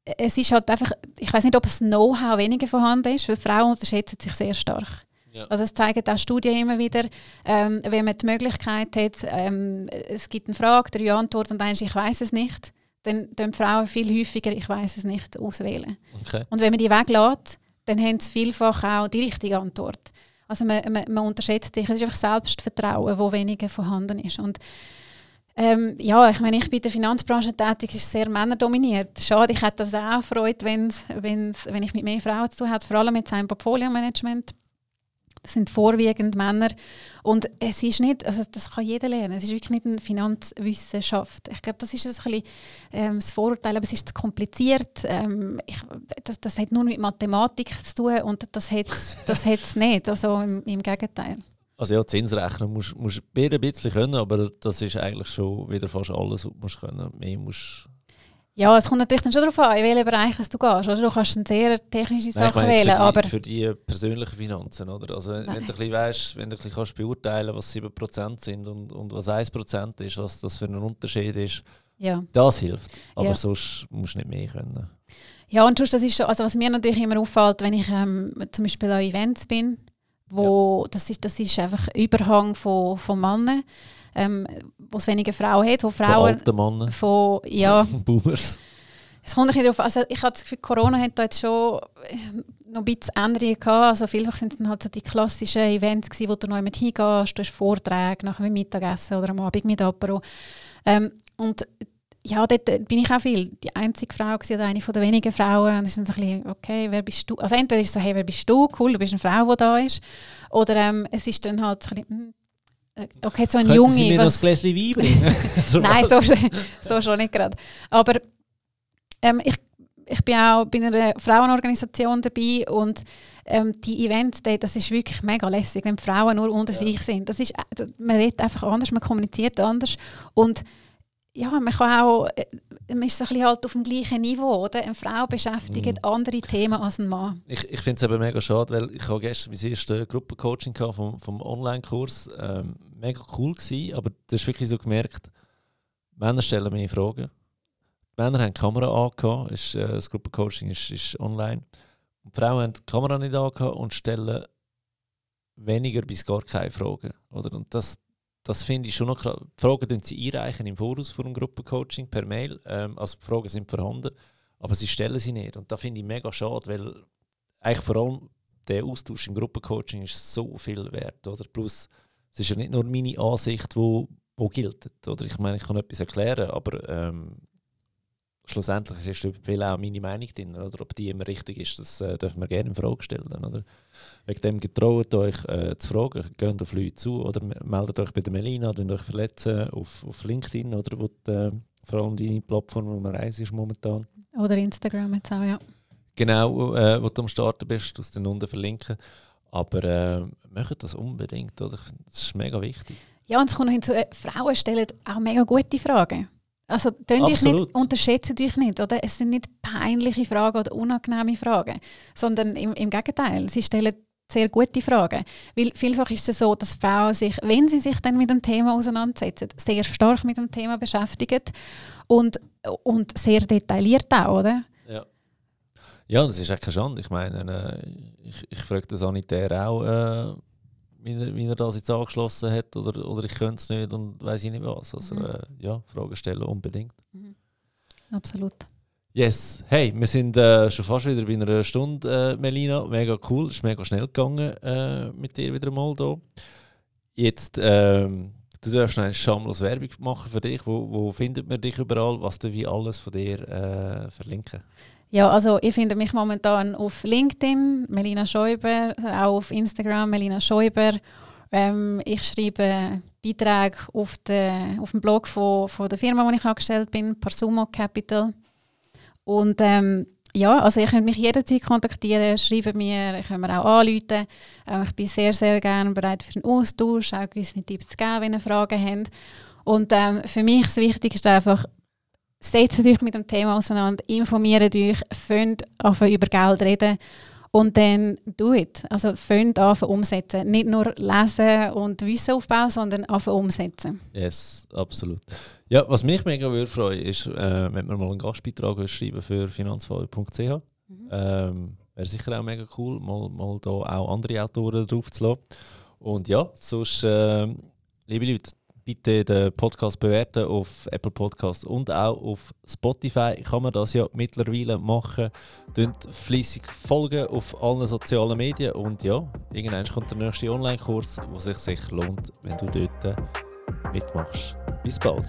es ist halt einfach, ich weiß nicht, ob das Know-how weniger vorhanden ist, weil Frauen unterschätzen sich sehr stark. Ja. Also es zeigen auch Studien immer wieder, ähm, wenn man die Möglichkeit hat, ähm, es gibt eine Frage, drei Antworten und dann ich weiß es nicht, dann tun Frauen viel häufiger ich weiß es nicht auswählen. Okay. Und wenn man die weglässt, dann haben sie vielfach auch die richtige Antwort. Also man, man, man unterschätzt sich, es ist einfach Selbstvertrauen, wo weniger vorhanden ist. Und ähm, ja, ich meine, ich bin in der Finanzbranche tätig, ist sehr männerdominiert. Schade, ich hätte das auch freut, wenn's, wenn's, wenn ich mit mehr Frauen zu tun hätte, vor allem mit seinem Portfolio-Management. Das sind vorwiegend Männer. Und es ist nicht, also das kann jeder lernen, es ist wirklich nicht eine Finanzwissenschaft. Ich glaube, das ist ein bisschen ähm, das Vorurteil, aber es ist zu kompliziert. Ähm, ich, das, das hat nur mit Mathematik zu tun und das hat es das nicht, also im, im Gegenteil. Also ja, Zinsrechnen musst du ein bisschen können, aber das ist eigentlich schon wieder fast alles, was du musst können. Mehr musst ja, es kommt natürlich dann schon darauf an, in welchen Bereich du gehst. Oder? Du kannst eine sehr technische Sache Nein, wählen. Für die, aber für die persönlichen Finanzen. Oder? Also wenn, wenn du ein bisschen weißt, wenn du ein bisschen kannst beurteilen was 7% sind und, und was 1% ist, was das für ein Unterschied ist, ja. das hilft. Aber ja. sonst musst du nicht mehr können. Ja, und das ist schon, also was mir natürlich immer auffällt, wenn ich ähm, zum Beispiel an Events bin, wo ja. das, ist, das ist einfach Überhang von, von Männern. ähm, wo es weniger Frauen hat, wo Von Frauen alten Männern, von, ja, Boomers. es kommt ein bisschen darauf also ich habe das Gefühl, Corona hat da jetzt schon äh, noch ein bisschen Änderungen gehabt, also vielfach sind es dann halt so die klassischen Events gewesen, wo du noch jemand hingehst, du hast Vorträge nach dem Mittagessen oder am Abend mit Apero ähm, und ja, dort bin ich auch viel die einzige Frau gewesen, oder eine von den wenigen Frauen. Und es dann so ein bisschen, okay, wer bist du? Also entweder ist es so, hey, wer bist du? Cool, du bist eine Frau, die da ist. Oder ähm, es ist dann halt so ein bisschen, hm, äh, okay, so ein Könnten Junge. Sie mir noch was- ein Gläschen Wein bringen? So Nein, so, so schon nicht gerade. Aber ähm, ich, ich bin auch bei einer Frauenorganisation dabei und ähm, die Events, das ist wirklich mega lässig, wenn Frauen nur unter Ja. sich sind. Das ist, äh, man redet einfach anders, man kommuniziert anders und ja, man kann auch, äh, man ist so ein bisschen halt auf dem gleichen Niveau, oder? Eine Frau beschäftigt Mhm. andere Themen als ein Mann. Ich, ich finde es eben mega schade, weil ich habe gestern mein erstes Gruppencoaching vom, vom Online-Kurs. Ähm, mega cool gewesen, aber du hast wirklich so gemerkt, Männer stellen mehr Fragen. Die Männer haben die Kamera angehabt, ist, äh, das Gruppencoaching ist, ist online. Und die Frauen haben die Kamera nicht angehabt und stellen weniger bis gar keine Fragen. Oder? Und das, das finde ich schon noch krass. Die Fragen tun sie einreichen im Voraus vor dem Gruppencoaching per Mail. Ähm, also die Fragen sind vorhanden, aber sie stellen sie nicht. Und da finde ich mega schade, weil eigentlich vor allem der Austausch im Gruppencoaching ist so viel wert. Oder? Plus, es ist ja nicht nur meine Ansicht, wo, wo gilt. Oder? Ich meine, ich kann etwas erklären, aber ähm, schlussendlich ist will auch meine Meinung drin. Oder? Ob die immer richtig ist, das äh, dürfen wir gerne in Frage stellen. Oder? Wegen dem getraut euch äh, zu fragen, geht auf Leute zu oder me- meldet euch bei der Melina, könnt euch verletzen auf, auf LinkedIn oder wo die, äh, vor allem deine Plattform Nummer 1 ist momentan. Oder Instagram jetzt auch, ja. Genau, äh, wo du am Starten bist, du den unten verlinken. Aber äh, macht das unbedingt, oder? Das ist mega wichtig. Ja, und es kommt noch hinzu, äh, Frauen stellen auch mega gute Fragen. Also Absolut. nicht, unterschätzt euch nicht. Oder? Es sind nicht peinliche Fragen oder unangenehme Fragen, sondern im, im Gegenteil, sie stellen sehr gute Fragen. Weil vielfach ist es so, dass Frauen sich, wenn sie sich dann mit dem Thema auseinandersetzen, sehr stark mit dem Thema beschäftigen und, und sehr detailliert auch, oder? Ja. Ja, das ist echt keine Schande. Ich meine, äh, ich, ich frage den Sanitär auch, äh, wie, er, wie er das jetzt angeschlossen hat oder, oder ich könnte es nicht und weiß ich nicht was. Also Mhm. äh, ja, Fragen stellen unbedingt. Absolut. Yes, hey, wir sind äh, schon fast wieder bei einer Stunde, äh, Melina. Mega cool, ist mega schnell gegangen äh, mit dir wieder mal hier. Jetzt, ähm, du darfst eine schamlos Werbung machen für dich. Wo, wo findet man dich überall? Was du wie alles von dir äh, verlinken? Ja, also ihr findet mich momentan auf LinkedIn, Melina Schäuber, auch auf Instagram, Melina Schäuber. Ähm, ich schreibe Beiträge auf, de, auf dem Blog von, von der Firma, wo ich angestellt bin, Parsumo Capital. Und ähm, ja, also ihr könnt mich jederzeit kontaktieren, schreiben mir, ihr könnt mir auch anrufen. Ähm, ich bin sehr, sehr gerne bereit für den Austausch, auch gewisse Tipps zu geben, wenn ihr Fragen habt. Und ähm, für mich das Wichtigste einfach, setzt euch mit dem Thema auseinander, informiert euch, fängt an über Geld reden und dann do it. Also fängt an umsetzen. Nicht nur lesen und Wissen aufbauen, sondern an umsetzen. Yes, absolut. Ja, was mich mega würde freuen, ist, äh, wenn wir mal einen Gastbeitrag schreiben für finanzfall.ch. Ähm, Wäre sicher auch mega cool, mal, mal da auch andere Autoren drauf zu lassen. Und ja, sonst, ähm, liebe Leute, bitte den Podcast bewerten auf Apple Podcast und auch auf Spotify kann man das ja mittlerweile machen. Tönt fließig folgen auf allen sozialen Medien und ja, irgendwann kommt der nächste Online-Kurs, wo sich sicher lohnt, wenn du dort mitmachst. Bis bald.